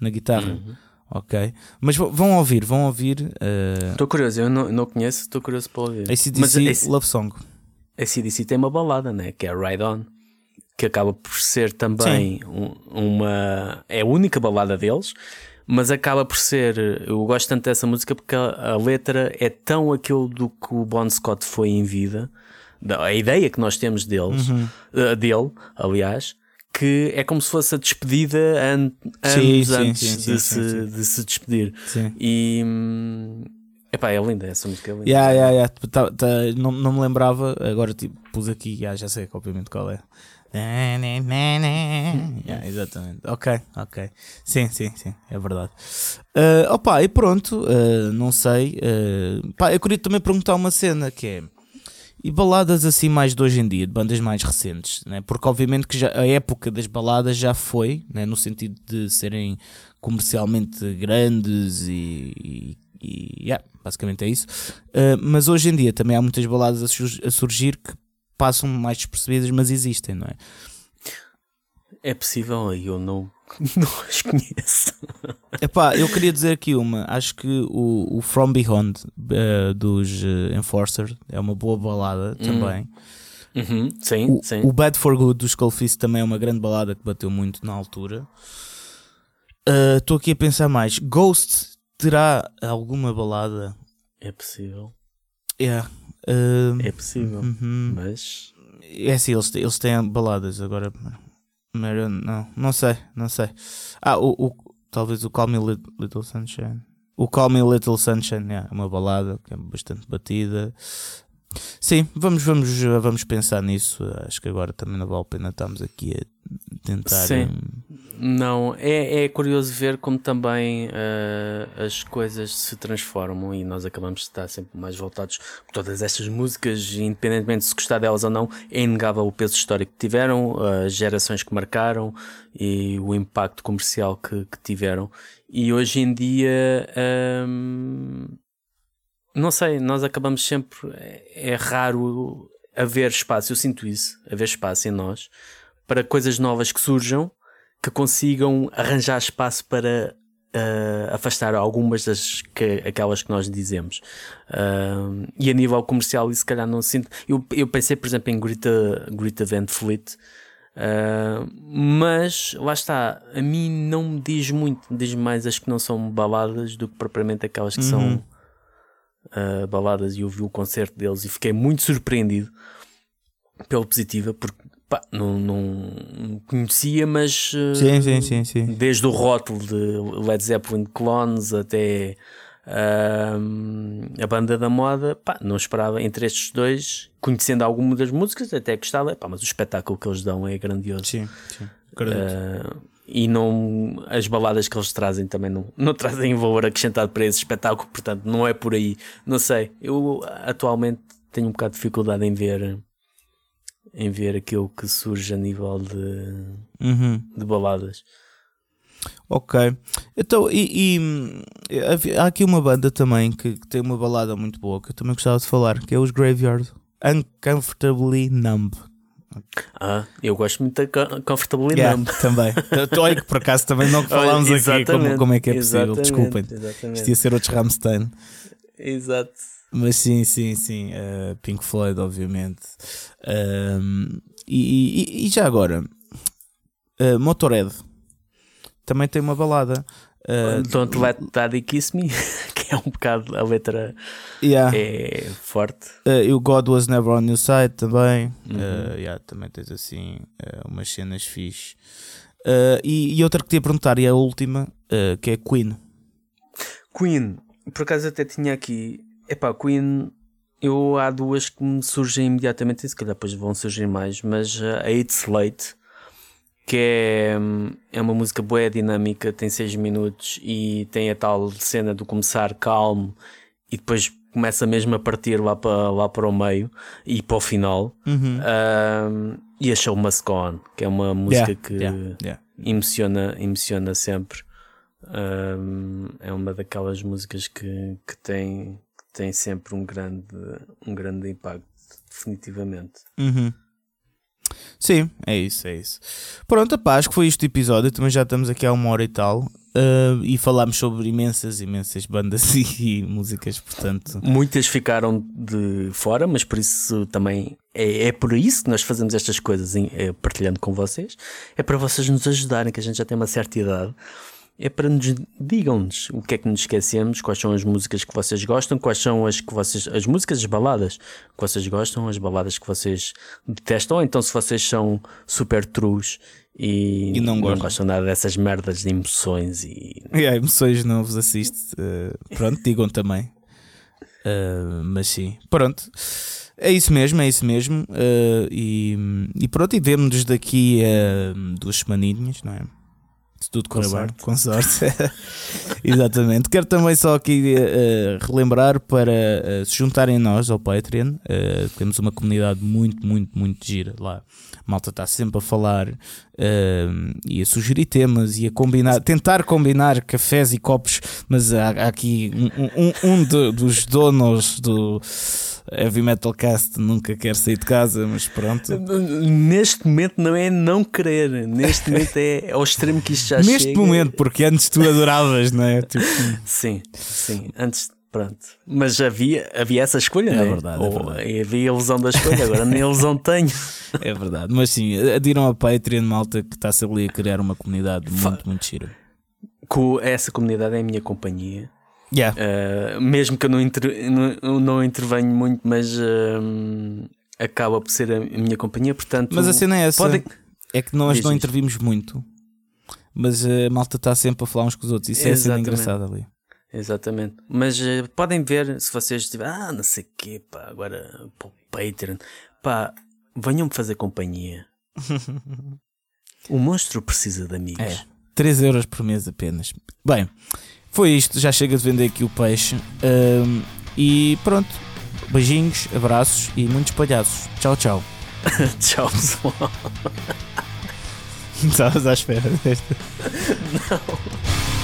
na guitarra. Uhum. Ok, mas vão ouvir, vão ouvir uh, Estou curioso, eu não, não conheço, estou curioso para ouvir. ACDC Mas esse- Love Song. a CDC tem uma balada, né? que é Ride On, que acaba por ser também um- uma. É a única balada deles, mas acaba por ser. Eu gosto tanto dessa música porque a, a letra é tão aquilo do que o Bon Scott foi em vida, da- a ideia que nós temos deles, Uhum. eh, dele, aliás. Que é como se fosse a despedida an Sim, anos sim, antes sim, de, se, de se despedir. Sim. E. hum, Epá, é linda, essa música é linda. Yeah, yeah, yeah. Tá- tá- não, não me lembrava, agora tipo, pus aqui, yeah, já sei obviamente qual é. Yeah, exatamente. Ok, ok. Sim, sim, sim, é verdade. Uh, opa, e pronto, uh, não sei. Uh, pá, eu queria também perguntar uma cena que é. E baladas assim mais de hoje em dia, de bandas mais recentes, né? porque obviamente que já, a época das baladas já foi, né? no sentido de serem comercialmente grandes e, e, e, yeah, basicamente é isso. Uh, mas hoje em dia também há muitas baladas a surgir que passam mais despercebidas, mas existem, não é? É possível, eu não, não as conheço. Epá, eu queria dizer aqui uma. Acho que o, o From Beyond eh, dos eh, Enforcer é uma boa balada também. Uhum, sim, O, sim. o Bad for Good dos Skullfist também é uma grande balada que bateu muito na altura. Estou aqui a pensar mais. Ghost terá alguma balada? É possível. Yeah. Eh, É possível. uhum. Mas. É assim, eles, eles têm baladas agora. Marion, não, não sei, não sei. Ah, o, o- talvez o Call Me Lit- Little Sunshine. O Call Me Little Sunshine yeah, é uma balada que é bastante batida. Sim, vamos, vamos, vamos pensar nisso. Acho que agora também não vale a pena estarmos aqui a tentar. Sim. hum, Não, é, é curioso ver como também eh, as coisas se transformam e nós acabamos de estar sempre mais voltados por todas estas músicas, independentemente de se gostar delas ou não, é inegável o peso histórico que tiveram, as gerações que marcaram e o impacto comercial que, que tiveram. E hoje em dia, hum, não sei, nós acabamos sempre, é, é raro haver espaço, eu sinto isso, haver espaço em nós para coisas novas que surjam que consigam arranjar espaço para uh, afastar algumas das que, aquelas que nós dizemos. Uh, e a nível comercial, e se calhar não sinto. Eu, eu pensei, por exemplo, em Greta, Greta Van Fleet. Uh, mas lá está, a mim não me diz muito, me diz mais as que não são baladas do que propriamente aquelas que uhum. são baladas. E eu vi o concerto deles e fiquei muito surpreendido pela positiva, porque Pá, não, não, conhecia, mas uh, sim, sim, sim, sim. desde o rótulo de Led Zeppelin Clones até uh, a banda da moda, pá, não esperava entre estes dois, conhecendo alguma das músicas, até gostava, pá, mas o espetáculo que eles dão é grandioso. Sim, sim. Uh, e não as baladas que eles trazem também não, não trazem valor acrescentado para esse espetáculo, portanto não é por aí. Não sei, eu atualmente tenho um bocado de dificuldade em ver em ver aquilo que surge a nível de, uhum. de baladas. Ok, então e, e, há aqui uma banda também que, que, tem uma balada muito boa que eu também gostava de falar, que é os Graveyard Uncomfortably Numb. Ah, eu gosto muito da Comfortably yeah, Numb. Também. Olha que por acaso também não falámos aqui como, como é que é possível. Desculpem. Isto ia ser outros Ramstein. Exato. Mas sim, sim, sim. Uh, Pink Floyd, obviamente. E, e, e, já agora, uh, Motorhead também tem uma balada. Uh, Don't Let Daddy Kiss Me, que é um bocado a letra yeah. é forte. Uh, o God Was Never On Your Side também. Uhum. Uh, yeah, também tens assim umas cenas fixe. E, e, outra que te ia perguntar, e a última, que é Queen. Queen, por acaso até tinha aqui Epá, Queen, eu há duas que me surgem imediatamente, e se calhar depois vão surgir mais, mas a It's Late, que é, é uma música boa, dinâmica, tem 6 minutos e tem a tal cena do começar calmo e depois começa mesmo a partir lá para, lá para o meio e para o final. Uhum. Um, e a Show Must Go On, que é uma música yeah, que yeah, yeah. Emociona, emociona sempre. Um, é uma daquelas músicas que, que tem tem sempre um grande, um grande impacto, definitivamente. Uhum. Sim, é isso, é isso. Pronto, pá, acho que foi este episódio. Também já estamos aqui há uma hora e tal. Uh, e falámos sobre imensas, imensas bandas e, e, músicas, portanto. Muitas ficaram de fora, mas por isso também é, é por isso que nós fazemos estas coisas, é, partilhando com vocês. É para vocês nos ajudarem, que a gente já tem uma certa idade é para nos digam-nos o que é que nos esquecemos, quais são as músicas que vocês gostam, quais são as que vocês as músicas, as baladas que vocês gostam, as baladas que vocês detestam, ou então se vocês são super trus e, e não, não, gostam nada dessas merdas de emoções e yeah, emoções não vos assiste. Uh, pronto, digam também. Uh, mas sim, pronto. É isso mesmo, é isso mesmo. Uh, e, e pronto, e vemos-nos daqui a duas semaninhas, não é? Se tudo correr bem, com sorte. Exatamente. Quero também só aqui uh, relembrar para uh, se juntarem a nós ao Patreon. Uh, temos uma comunidade muito, muito, muito gira lá. A malta está sempre a falar e a sugerir temas e a combinar, tentar combinar cafés e copos, mas há, há aqui um, um, um de, dos donos do Heavy Metal Cast nunca quer sair de casa, mas pronto. Neste momento não é não querer, neste momento é ao extremo que isto já neste chega. Neste momento, porque antes tu adoravas, não é? Tipo... Sim, sim, antes. Pronto, mas havia, havia essa escolha, é não é? Verdade, é Ou verdade. havia a ilusão da escolha, agora nem a ilusão tenho. É verdade, mas sim, adiram a Patreon, malta, que está-se ali a criar uma comunidade muito, muito gira. Com essa comunidade é a minha companhia Yeah. Uh, mesmo que eu não, inter, não, não intervenho muito, mas uh, acaba por ser a minha companhia, portanto. Mas a cena é essa: é que nós Diz não intervimos muito, mas a malta está sempre a falar uns com os outros. Isso é sendo engraçado ali. Exatamente. Mas uh, podem ver se vocês tiverem, ah, não sei o quê, pá, agora para o Patreon, pá, venham-me fazer companhia. o monstro precisa de amigos. É, 3 euros por mês apenas. Bem. Foi isto, já chega de vender aqui o peixe. Um, e pronto. Beijinhos, abraços e muitos palhaços. Tchau, tchau. tchau, pessoal. Estavas à espera desta? Não.